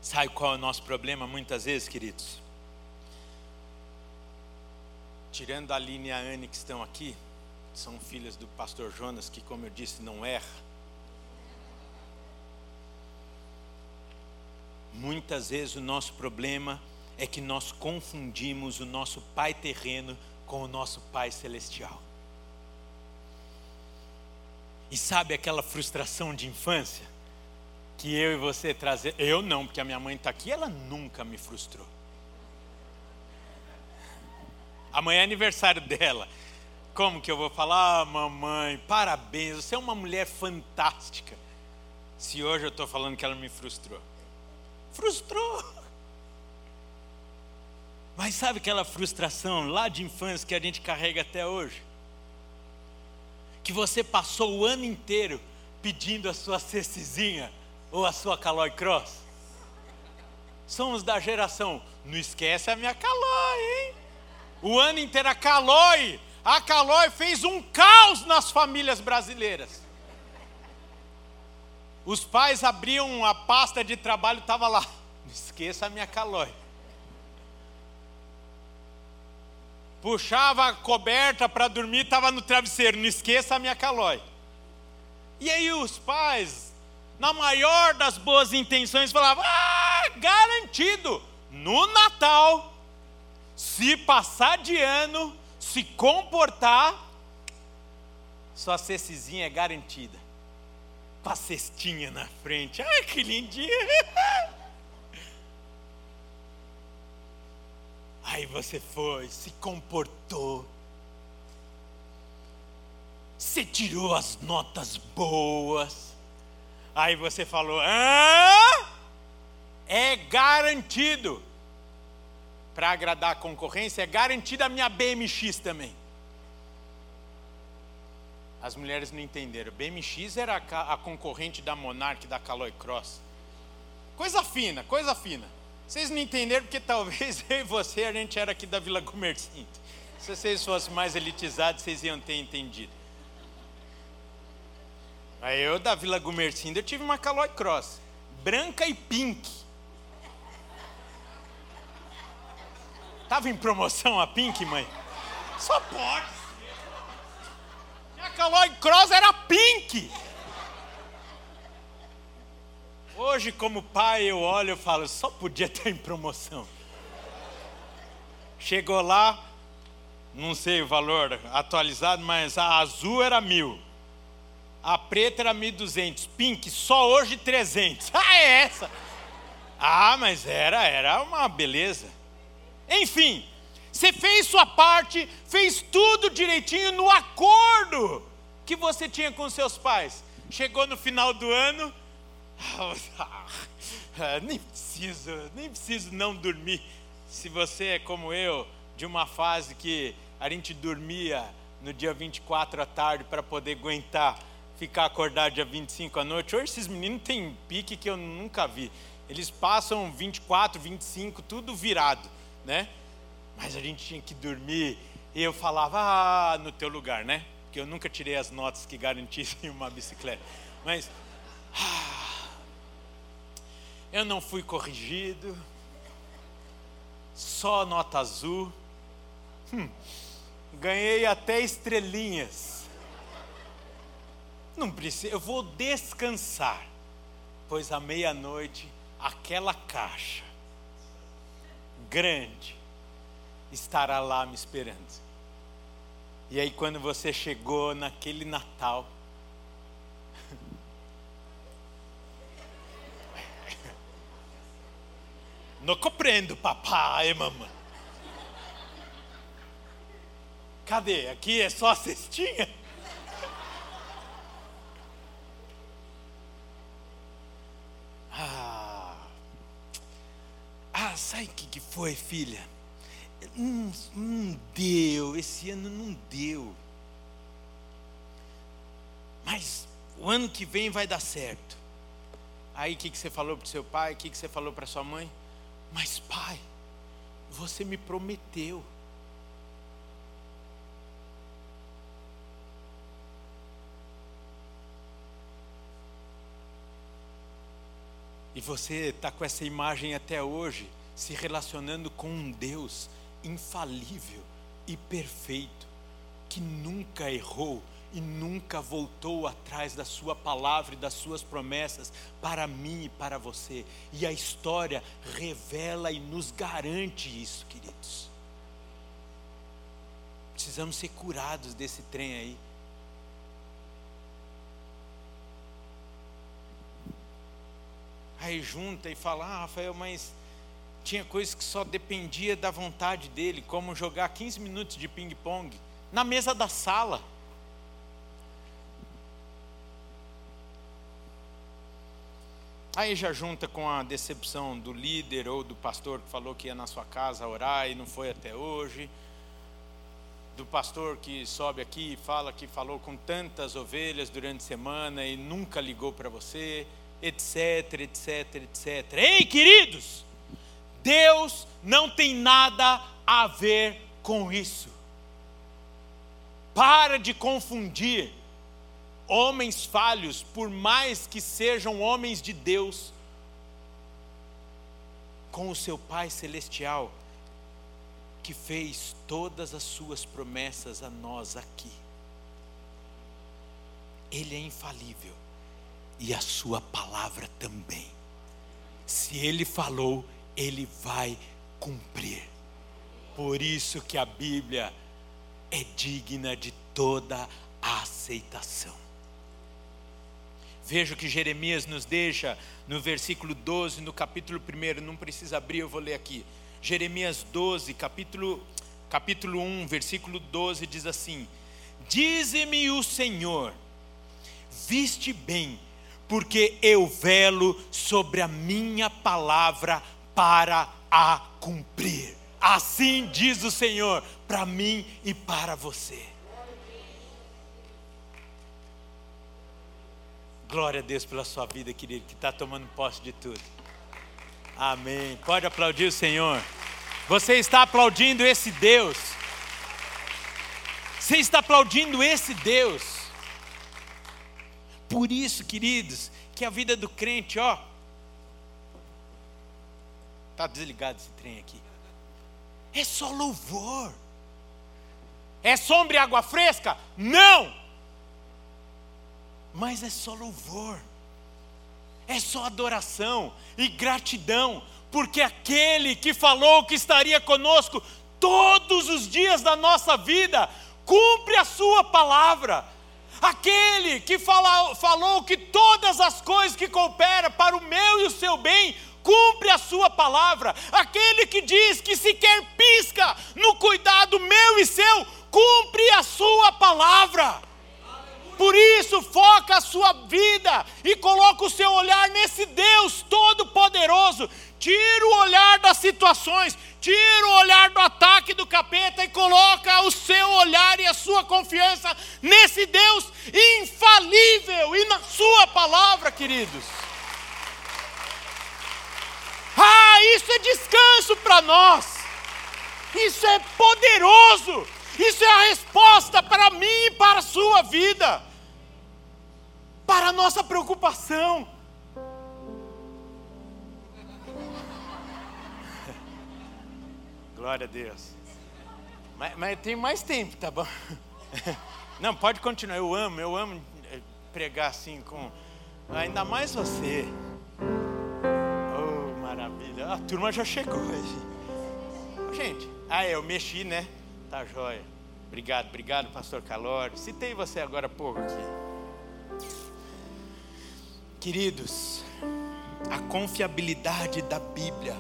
Sabe qual é o nosso problema muitas vezes, queridos? Tirando a Aline e a Anne que estão aqui, são filhas do pastor Jonas, que, como eu disse, não erra. Muitas vezes o nosso problema é que nós confundimos o nosso pai terreno com o nosso pai celestial. E sabe aquela frustração de infância? que eu e você trazer. Eu não, porque a minha mãe está aqui, ela nunca me frustrou. Amanhã é aniversário dela. Como que eu vou falar, ah, mamãe, parabéns, você é uma mulher fantástica. Se hoje eu estou falando que ela me frustrou. Frustrou. Mas sabe aquela frustração lá de infância que a gente carrega até hoje? Que você passou o ano inteiro pedindo a sua cestezinha ou a sua Caloi Cross? Somos da geração, não esquece a minha Caloi, hein? O ano inteiro a Caloi, a Caloi fez um caos nas famílias brasileiras. Os pais abriam a pasta de trabalho, estava lá, não esqueça a minha Caloi. Puxava a coberta para dormir, estava no travesseiro, não esqueça a minha Caloi. E aí os pais na maior das boas intenções, falava: ah, garantido, no Natal, se passar de ano, se comportar, sua cestezinha é garantida. Com a cestinha na frente. Ai, que lindinha! Aí você foi, se comportou. Você tirou as notas boas Aí você falou: Hã? É garantido. Para agradar a concorrência, é garantida a minha BMX também. As mulheres não entenderam. BMX era a, a concorrente da Monarch, da Caloi Cross. Coisa fina, coisa fina. Vocês não entenderam porque talvez eu e você, a gente era aqui da Vila Comerciante. Se vocês fossem mais elitizados, vocês iam ter entendido. Aí eu da Vila Gumercinda eu tive uma Caloi Cross, branca e pink. Tava em promoção a pink, mãe? Só pode. Minha Caloi Cross era pink. Hoje, como pai, eu olho e falo, só podia estar em promoção. Chegou lá, não sei o valor atualizado, mas a azul era mil. A preta era 1.200. Pink, só hoje 300. Ah, é essa. Ah, mas era, era uma beleza. Enfim, você fez sua parte, fez tudo direitinho no acordo que você tinha com seus pais. Chegou no final do ano, ah, nem preciso, nem preciso não dormir. Se você é como eu, de uma fase que a gente dormia no dia 24 à tarde para poder aguentar ficar acordado dia 25 à noite. Hoje esses meninos têm pique que eu nunca vi. Eles passam 24, 25, tudo virado, né? Mas a gente tinha que dormir e eu falava, ah, no teu lugar, né? Porque eu nunca tirei as notas que garantissem uma bicicleta. Mas, ah, eu não fui corrigido, só nota azul. Hum, ganhei até estrelinhas. Não precisa, eu vou descansar, pois à meia-noite aquela caixa grande estará lá me esperando. E aí, quando você chegou naquele Natal, não compreendo, papai e mamãe. Cadê? Aqui é só a cestinha? Ah, ah sabe o que, que foi, filha? Não, não deu, esse ano não deu. Mas o ano que vem vai dar certo. Aí o que, que você falou para seu pai? O que, que você falou para sua mãe? Mas pai, você me prometeu. E você está com essa imagem até hoje, se relacionando com um Deus infalível e perfeito, que nunca errou e nunca voltou atrás da Sua palavra e das Suas promessas para mim e para você. E a história revela e nos garante isso, queridos. Precisamos ser curados desse trem aí. Aí junta e fala, ah, Rafael, mas tinha coisas que só dependia da vontade dele, como jogar 15 minutos de ping-pong na mesa da sala. Aí já junta com a decepção do líder ou do pastor que falou que ia na sua casa orar e não foi até hoje. Do pastor que sobe aqui e fala que falou com tantas ovelhas durante a semana e nunca ligou para você, etc, etc, etc. Ei, queridos! Deus não tem nada a ver com isso. Para de confundir homens falhos, por mais que sejam homens de Deus, com o seu Pai Celestial, que fez todas as suas promessas a nós aqui. Ele é infalível e a sua palavra também. Se ele falou, ele vai cumprir. Por isso que a Bíblia é digna de toda a aceitação. Veja o que Jeremias nos deixa no versículo 12, no capítulo 1, não precisa abrir, eu vou ler aqui. Jeremias 12, capítulo, capítulo 1, versículo 12 diz assim: Dize-me o Senhor, viste bem, porque eu velo sobre a minha palavra para a cumprir. Assim diz o Senhor para mim e para você. Glória a Deus pela sua vida, querido, que está tomando posse de tudo. Amém. Pode aplaudir o Senhor. Você está aplaudindo esse Deus. Você está aplaudindo esse Deus. Por isso, queridos, que a vida do crente, ó, Está desligado esse trem aqui. É só louvor. É sombra e água fresca? Não! Mas é só louvor. É só adoração e gratidão, porque aquele que falou que estaria conosco todos os dias da nossa vida, cumpre a sua palavra. Aquele que fala, falou que todas as coisas que cooperam para o meu e o seu bem, cumpre a sua palavra. Aquele que diz que sequer pisca no cuidado meu e seu, cumpre a sua palavra. Por isso, foca a sua vida e coloca o seu olhar nesse Deus Todo-Poderoso. Tira o olhar das situações, tira o olhar do ataque do capeta e coloca o seu olhar e a sua confiança nesse Deus infalível e na sua palavra, queridos. Isso é descanso para nós. Isso é poderoso. Isso é a resposta para mim e para a sua vida. Para a nossa preocupação. Glória a Deus. Mas, mas tem mais tempo, tá bom? Não, pode continuar. Eu amo, eu amo eh, pregar assim com. Ainda mais você. A turma já chegou hoje. Gente, ah, eu mexi, né? Tá jóia. Obrigado, obrigado, pastor Calori. Citei você agora há pouco aqui. Queridos, a confiabilidade da Bíblia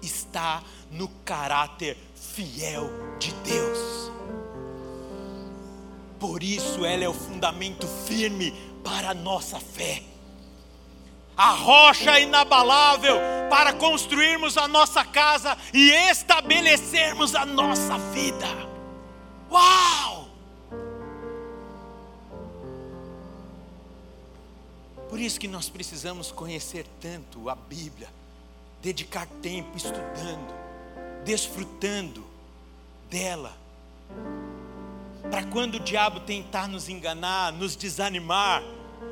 está no caráter fiel de Deus. Por isso ela é o fundamento firme para a nossa fé a rocha inabalável para construirmos a nossa casa e estabelecermos a nossa vida. Uau! Por isso que nós precisamos conhecer tanto a Bíblia, dedicar tempo estudando, desfrutando dela. Para quando o diabo tentar nos enganar, nos desanimar,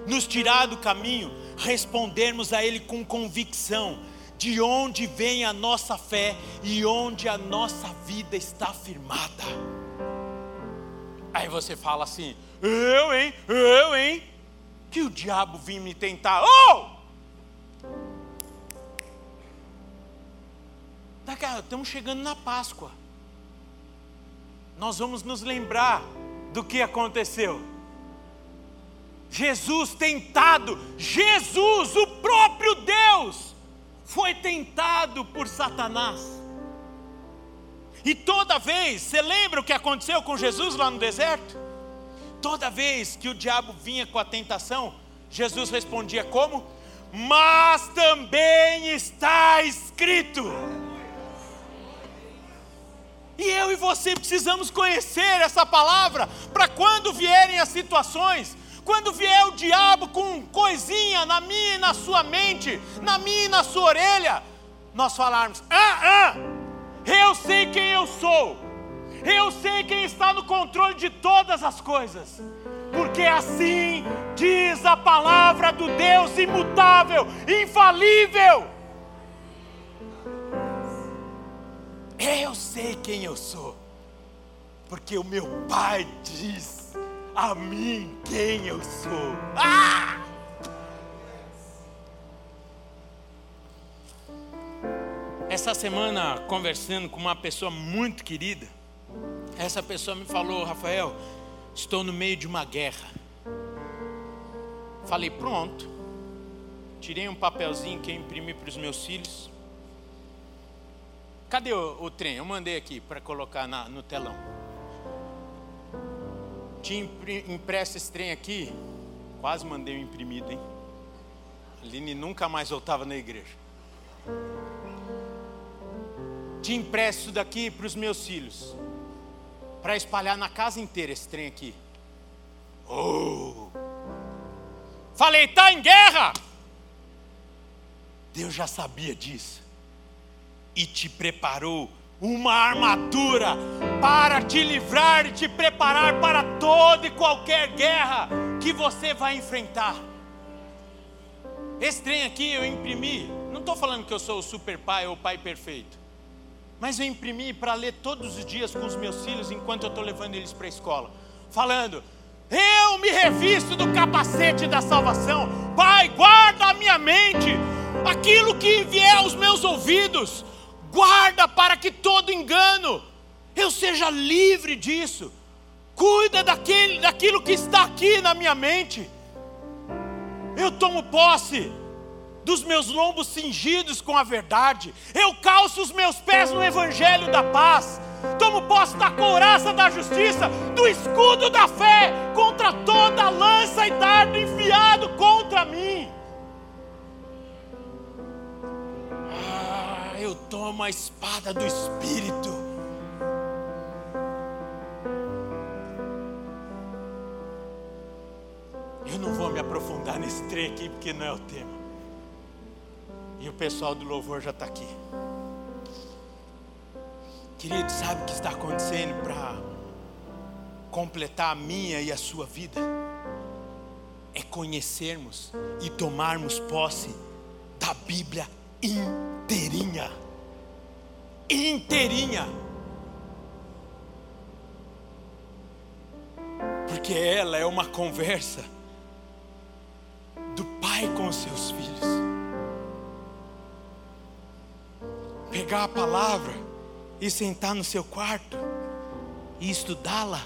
nos tirar do caminho, respondermos a Ele com convicção de onde vem a nossa fé e onde a nossa vida está firmada. Aí você fala assim: eu, hein, eu, hein, que o diabo vinha me tentar. Oh! Daqui, estamos chegando na Páscoa. Nós vamos nos lembrar do que aconteceu. Jesus tentado, Jesus, o próprio Deus, foi tentado por Satanás. E toda vez, você lembra o que aconteceu com Jesus lá no deserto? Toda vez que o diabo vinha com a tentação, Jesus respondia como? Mas também está escrito. E eu e você precisamos conhecer essa palavra para quando vierem as situações, quando vier o diabo com coisinha na minha e na sua mente, na minha e na sua orelha, nós falarmos: ah, ah, eu sei quem eu sou, eu sei quem está no controle de todas as coisas, porque assim diz a palavra do Deus imutável, infalível. Eu sei quem eu sou, porque o meu Pai diz a mim quem eu sou. Ah! Essa semana, conversando com uma pessoa muito querida, essa pessoa me falou: Rafael, estou no meio de uma guerra. Falei: pronto. Tirei um papelzinho que eu imprimi para os meus filhos. Cadê o, o trem? Eu mandei aqui para colocar na, no telão tinha impresso esse trem aqui, quase mandei o imprimido, hein? A Aline nunca mais voltava na igreja. Impresso isso daqui para os meus filhos, para espalhar na casa inteira esse trem aqui. Oh! Falei, está em guerra! Deus já sabia disso e te preparou uma armadura para te livrar e te preparar para toda e qualquer guerra que você vai enfrentar. Esse trem aqui eu imprimi, não estou falando que eu sou o super pai ou o pai perfeito, mas eu imprimi para ler todos os dias com os meus filhos enquanto eu estou levando eles para a escola, falando: Eu me revisto do capacete da salvação, Pai, guarda a minha mente, aquilo que vier aos meus ouvidos, guarda para que todo engano eu seja livre disso. Cuida daquele, daquilo que está aqui na minha mente. Eu tomo posse dos meus lombos cingidos com a verdade. Eu calço os meus pés no evangelho da paz. Tomo posse da couraça da justiça, do escudo da fé contra toda lança e dardo enfiado contra mim. Eu tomo a espada do Espírito. Eu não vou me aprofundar nesse trem aqui porque não é o tema. E o pessoal do louvor já está aqui. Querido, sabe o que está acontecendo para completar a minha e a sua vida? É conhecermos e tomarmos posse da Bíblia inteirinha. Inteirinha. Porque ela é uma conversa do pai com os seus filhos. Pegar a palavra e sentar no seu quarto e estudá-la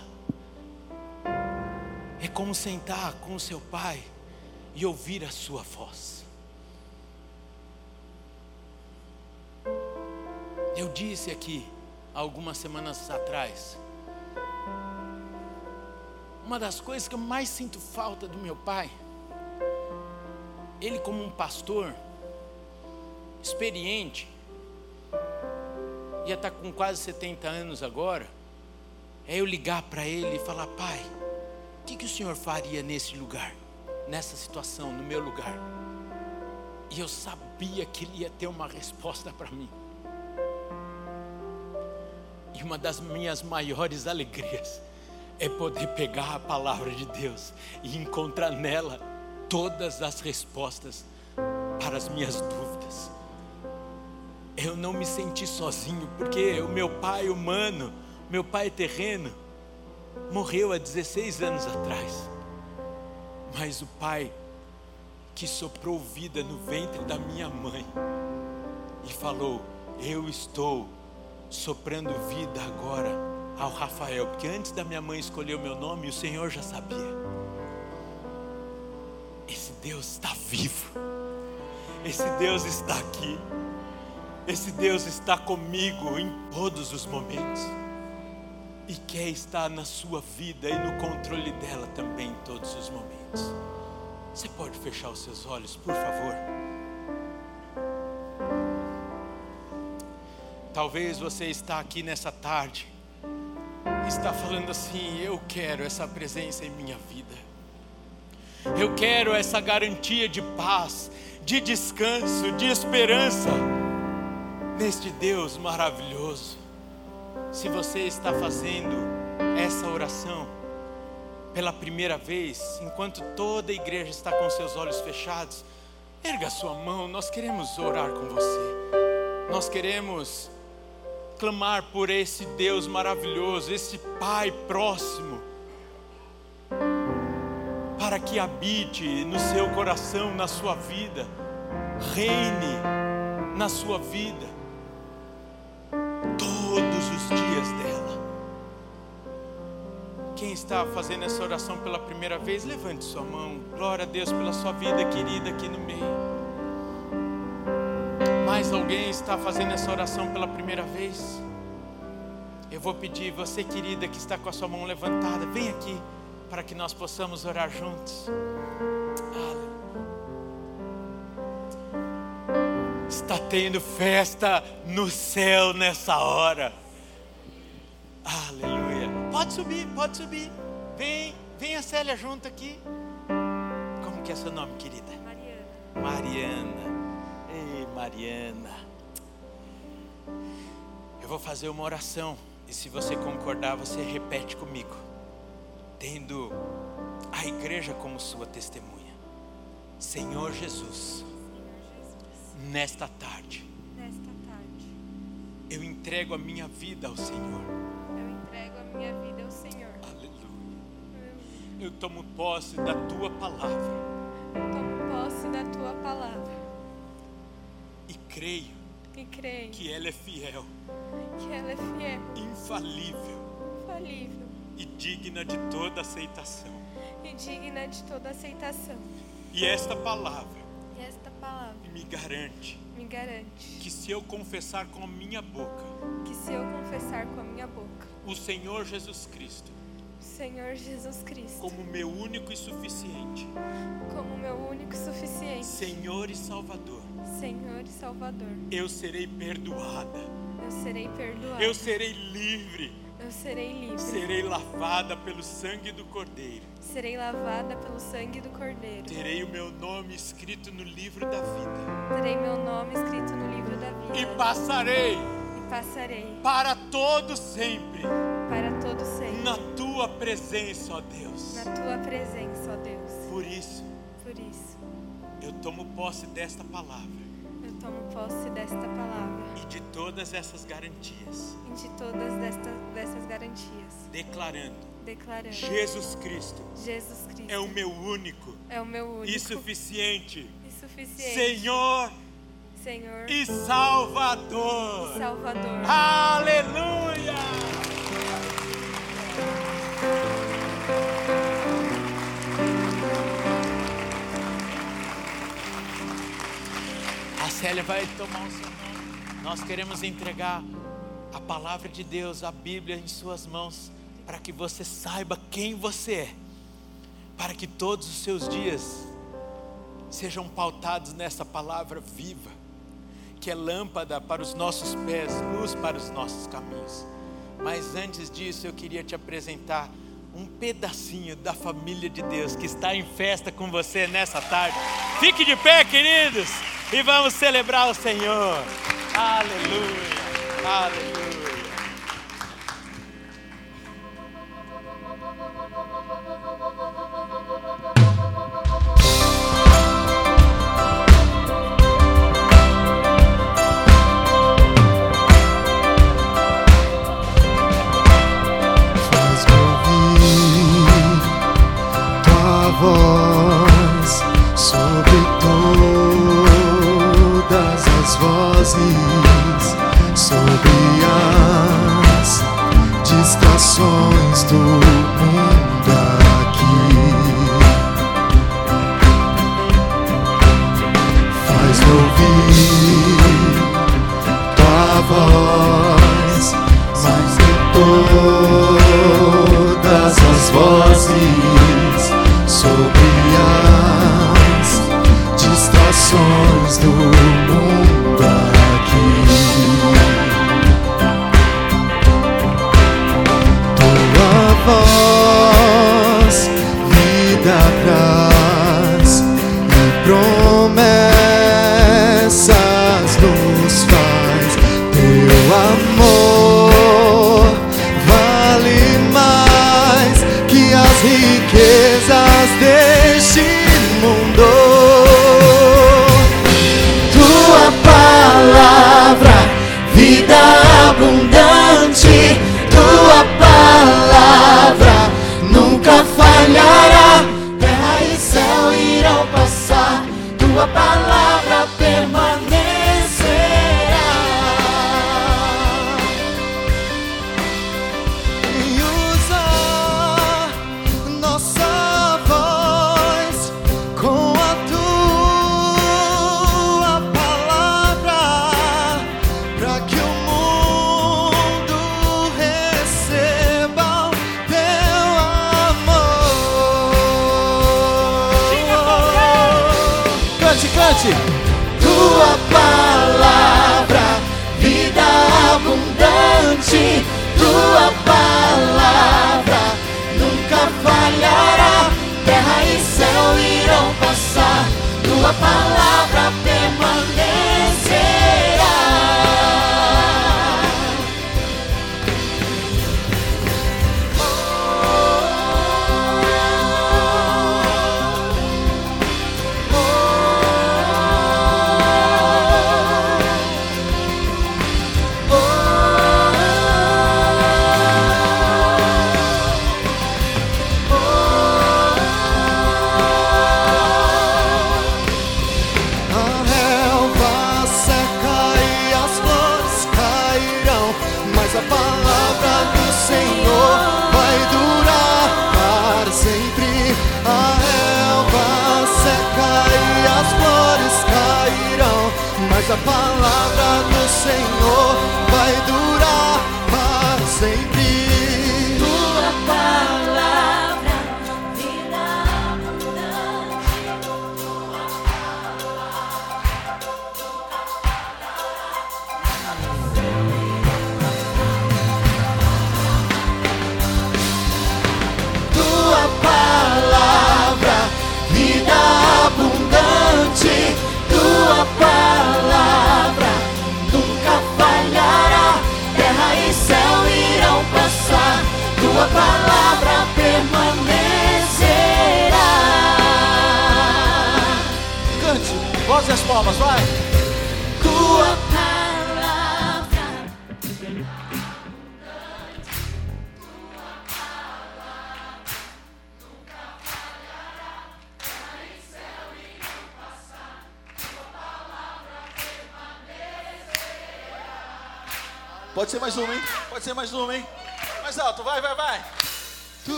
é como sentar com o seu pai e ouvir a sua voz. Eu disse aqui, algumas semanas atrás, uma das coisas que eu mais sinto falta do meu pai, ele como um pastor, experiente, ia estar com quase 70 anos agora, é eu ligar para ele e falar: Pai, o que, que o senhor faria nesse lugar, nessa situação, no meu lugar? E eu sabia que ele ia ter uma resposta para mim. E uma das minhas maiores alegrias é poder pegar a palavra de Deus e encontrar nela todas as respostas para as minhas dúvidas. Eu não me senti sozinho, porque o meu pai humano, meu pai terreno, morreu há 16 anos atrás. Mas o pai que soprou vida no ventre da minha mãe e falou: Eu estou soprando vida agora ao Rafael, porque antes da minha mãe escolher o meu nome, o Senhor já sabia. Esse Deus está vivo, esse Deus está aqui, esse Deus está comigo em todos os momentos e quer estar na sua vida e no controle dela também em todos os momentos. Você pode fechar os seus olhos, por favor? Talvez você está aqui nessa tarde, está falando assim: eu quero essa presença em minha vida. Eu quero essa garantia de paz, de descanso, de esperança neste Deus maravilhoso. Se você está fazendo essa oração pela primeira vez, enquanto toda a igreja está com seus olhos fechados, erga sua mão, nós queremos orar com você. Nós queremos clamar por esse Deus maravilhoso, esse Pai próximo, para que habite no seu coração, na sua vida, reine na sua vida, todos os dias dela. Quem está fazendo essa oração pela primeira vez, levante sua mão. Glória a Deus pela sua vida querida aqui no meio. Mais alguém está fazendo essa oração pela primeira vez? Eu vou pedir, você querida que está com a sua mão levantada, vem aqui para que nós possamos orar juntos. Está tendo festa no céu nessa hora. Aleluia. Pode subir, pode subir. Vem, vem a Célia junto aqui. Como que é seu nome, querida? Mariana. Mariana. Mariana. Eu vou fazer uma oração e se você concordar, você repete comigo, tendo a igreja como sua testemunha. Senhor Jesus, nesta tarde, Nesta tarde, eu entrego a minha vida ao Senhor. eu entrego a minha vida ao Senhor. Aleluia. Eu tomo posse da tua palavra Eu tomo posse da tua palavra creio e creio que ela é fiel, que ela é fiel, infalível falível e digna de toda aceitação. e digna de toda aceitação. E esta palavra E esta palavra me garante me garante que se eu confessar com a minha boca que se eu confessar com a minha boca o Senhor Jesus Cristo Senhor Jesus Cristo como meu único e suficiente como meu único e suficiente Senhor e Salvador, Senhor e Salvador, eu serei perdoada, eu serei perdoada, eu serei livre, eu serei livre, serei lavada pelo sangue do Cordeiro, serei lavada pelo sangue do Cordeiro, terei o meu nome escrito no livro da vida. Terei meu nome escrito no livro da vida. E passarei e Passarei para todo sempre. para todo sempre. Na tua presença, ó Deus. na tua presença, ó Deus. Por isso, Por isso, eu tomo posse desta palavra. Eu tomo posse desta palavra. E de todas essas garantias, e de todas desta, dessas garantias, declarando: declarando: Jesus Cristo. Jesus Cristo. É o meu único. É o meu único. E suficiente. E suficiente. Senhor Senhor. e Salvador. e Salvador. Aleluia! Célia vai tomar o seu nome. Nós queremos entregar a palavra de Deus, a Bíblia em suas mãos, para que você saiba quem você é, para que todos os seus dias sejam pautados nessa palavra viva, que é lâmpada para os nossos pés, luz para os nossos caminhos. Mas antes disso, eu queria te apresentar um pedacinho da família de Deus que está em festa com você nessa tarde. Fique de pé, queridos, e vamos celebrar o Senhor. Aleluia, aleluia.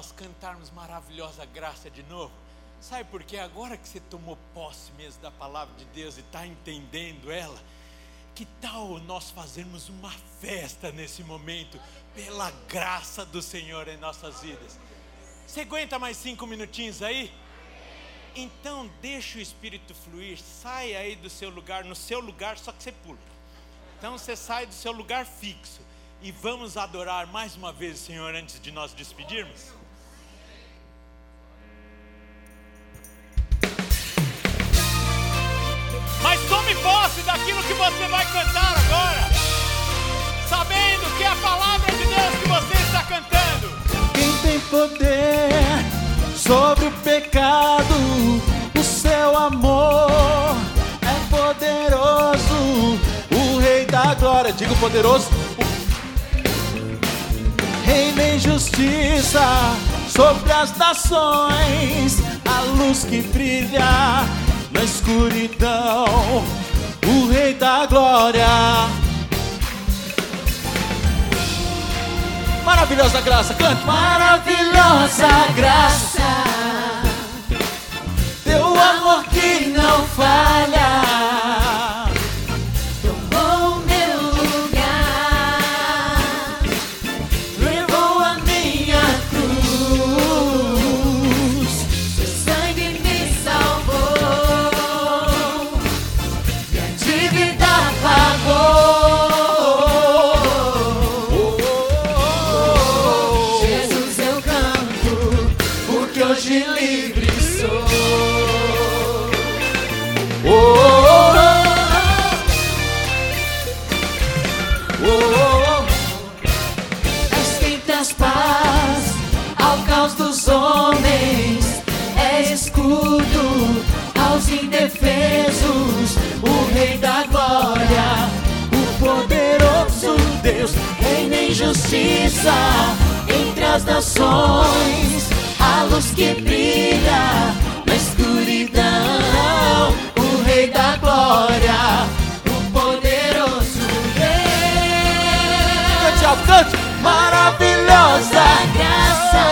Nós cantarmos maravilhosa graça de novo? Sabe por quê? Agora que você tomou posse mesmo da palavra de Deus e está entendendo ela, que tal nós fazermos uma festa nesse momento, pela graça do Senhor em nossas vidas? Você aguenta mais cinco minutinhos aí? Então deixa o Espírito fluir, sai aí do seu lugar, no seu lugar, só que você pula. Então você sai do seu lugar fixo e vamos adorar mais uma vez o Senhor antes de nós despedirmos? Mas tome posse daquilo que você vai cantar agora, sabendo que é a palavra de Deus que você está cantando. Quem tem poder sobre o pecado, o seu amor é poderoso. O Rei da Glória, digo poderoso. Reina em justiça sobre as nações, a luz que brilha na escuridão. O Rei da Glória. Maravilhosa graça, cante. Maravilhosa graça, teu amor que não falha, justiça entre as nações, a luz que brilha na escuridão, o Rei da Glória, o poderoso Deus. Cante cante. Maravilhosa graça,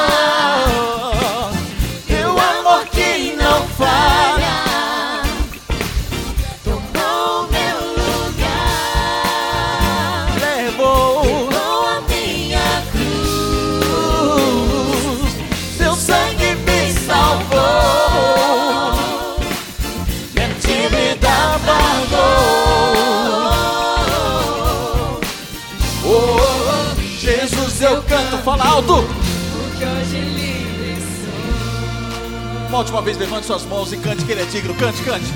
Uma última vez, levante suas mãos e cante que ele é digno. Cante, cante.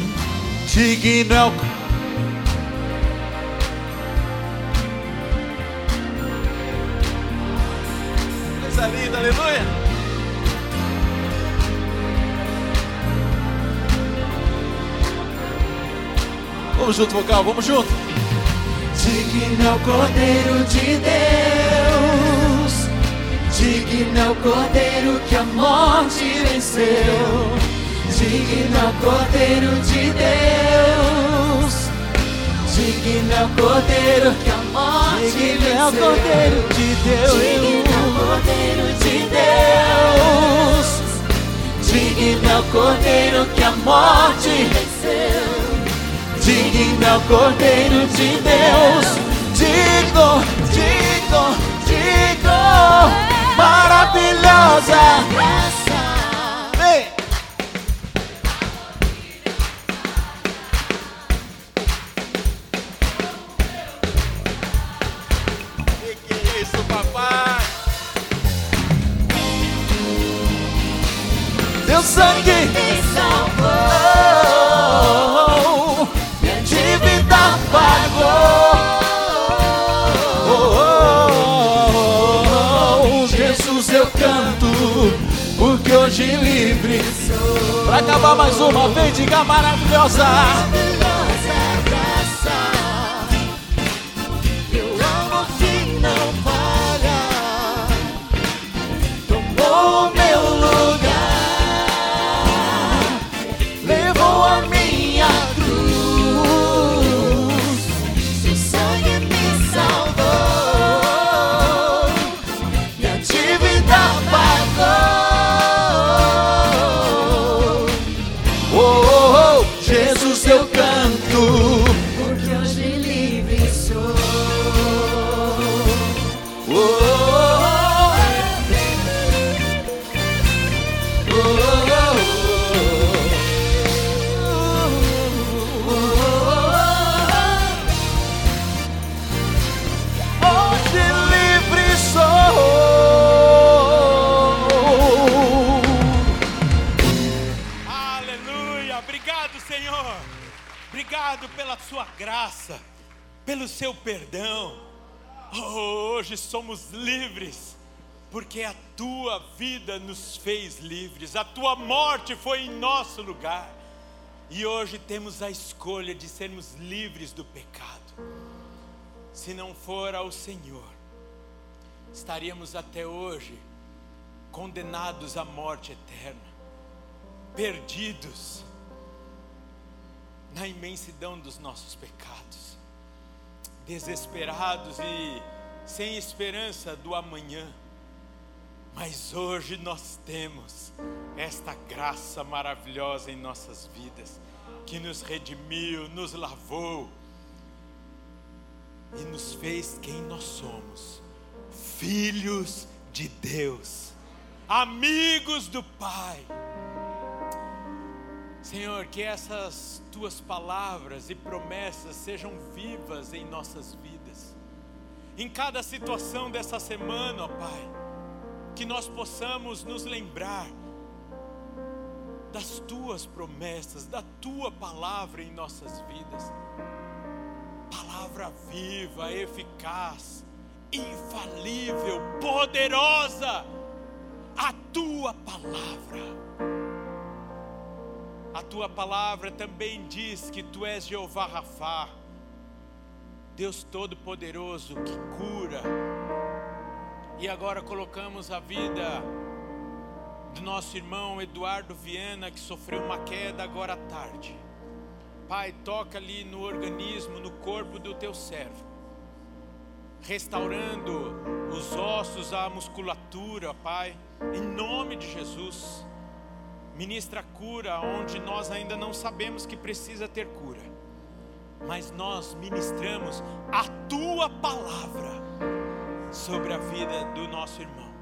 Digno é o. Coisa linda, aleluia. Vamos junto, vocal, vamos junto. Digno é o Cordeiro de Deus, digno é o Cordeiro que a morte venceu, digno é o Cordeiro de Deus, digno é o Cordeiro que a morte Digno é o venceu, Cordeiro de Deus. digno é o Cordeiro de Deus, digno é o Cordeiro que a morte venceu. digno é o Cordeiro de Deus, digno, digno, digno, maravilhosa graça. Vem! Que que é isso, papai? Teu sangue me salvou, hoje livre. Pra acabar mais uma vez, diga. Maravilhosa hoje somos livres, porque a tua vida nos fez livres, a tua morte foi em nosso lugar. E hoje temos a escolha de sermos livres do pecado. Se não for ao Senhor, estaríamos até hoje condenados à morte eterna perdidos na imensidão dos nossos pecados, desesperados e sem esperança do amanhã. Mas hoje nós temos esta graça maravilhosa em nossas vidas, que nos redimiu, nos lavou e nos fez quem nós somos: filhos de Deus, amigos do Pai. Senhor, que essas tuas palavras e promessas sejam vivas em nossas vidas. Em cada situação dessa semana, ó Pai, que nós possamos nos lembrar das tuas promessas, da tua palavra em nossas vidas. Palavra viva, eficaz, infalível, poderosa, a tua palavra. A tua palavra também diz que tu és Jeová Rafá, Deus Todo-Poderoso que cura. E agora colocamos a vida do nosso irmão Eduardo Viana, que sofreu uma queda agora à tarde. Pai, toca ali no organismo, no corpo do teu servo, restaurando os ossos, a musculatura, Pai, em nome de Jesus. Ministra cura onde nós ainda não sabemos que precisa ter cura, mas nós ministramos a tua palavra sobre a vida do nosso irmão.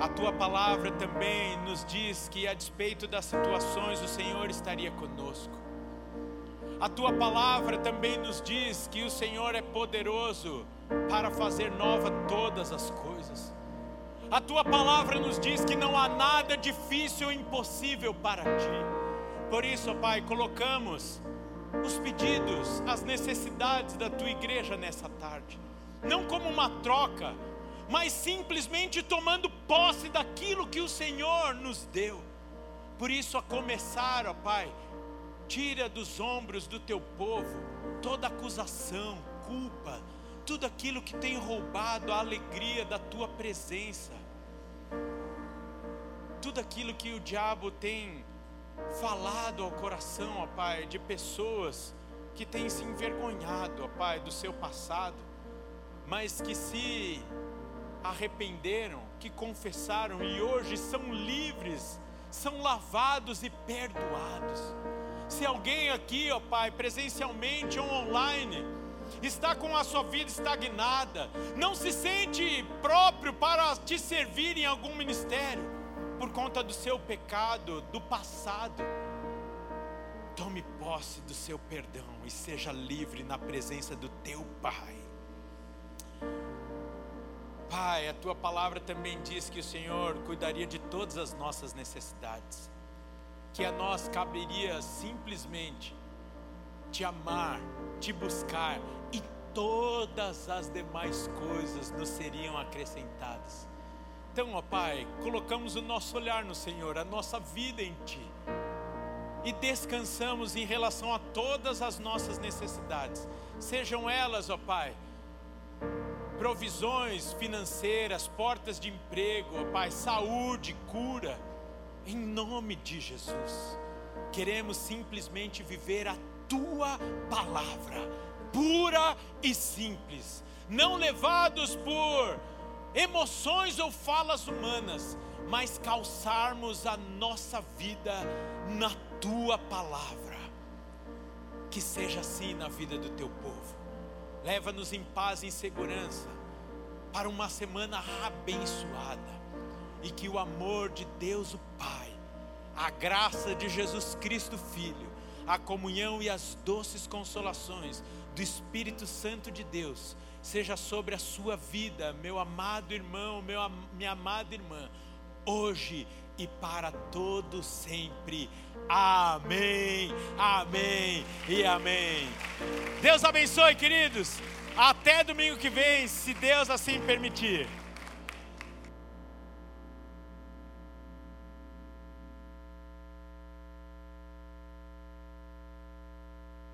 A tua palavra também nos diz que, a despeito das situações, o Senhor estaria conosco. A tua palavra também nos diz que o Senhor é poderoso para fazer nova todas as coisas. A tua palavra nos diz que não há nada difícil ou impossível para ti. Por isso, Pai, colocamos os pedidos, as necessidades da tua igreja nessa tarde, não como uma troca, mas simplesmente tomando posse daquilo que o Senhor nos deu. Por isso, a começar, ó Pai, tira dos ombros do teu povo toda acusação, culpa, tudo aquilo que tem roubado a alegria da tua presença, tudo aquilo que o diabo tem falado ao coração, ó Pai, de pessoas que têm se envergonhado, ó Pai, do seu passado, mas que se arrependeram, que confessaram e hoje são livres, são lavados e perdoados. Se alguém aqui, ó Pai, presencialmente ou online, está com a sua vida estagnada, não se sente próprio para te servir em algum ministério, por conta do seu pecado, do passado, tome posse do seu perdão e seja livre na presença do teu Pai. Pai, a tua palavra também diz que o Senhor cuidaria de todas as nossas necessidades, que a nós caberia simplesmente te amar, te buscar e todas as demais coisas nos seriam acrescentadas. Então, ó Pai, colocamos o nosso olhar no Senhor, a nossa vida em Ti, e descansamos em relação a todas as nossas necessidades, sejam elas, ó Pai, provisões financeiras, portas de emprego, ó Pai, saúde, cura, em nome de Jesus. Queremos simplesmente viver a tua palavra, pura e simples, não levados por emoções ou falas humanas, mas calçarmos a nossa vida na tua palavra. Que seja assim na vida do teu povo. Leva-nos em paz e em segurança para uma semana abençoada. E que o amor de Deus, o Pai, a graça de Jesus Cristo, Filho, a comunhão e as doces consolações do Espírito Santo de Deus, seja sobre a sua vida, meu amado irmão, meu, minha amada irmã, hoje e para todo sempre. Amém, amém e amém. Deus abençoe, queridos. Até domingo que vem, se Deus assim permitir.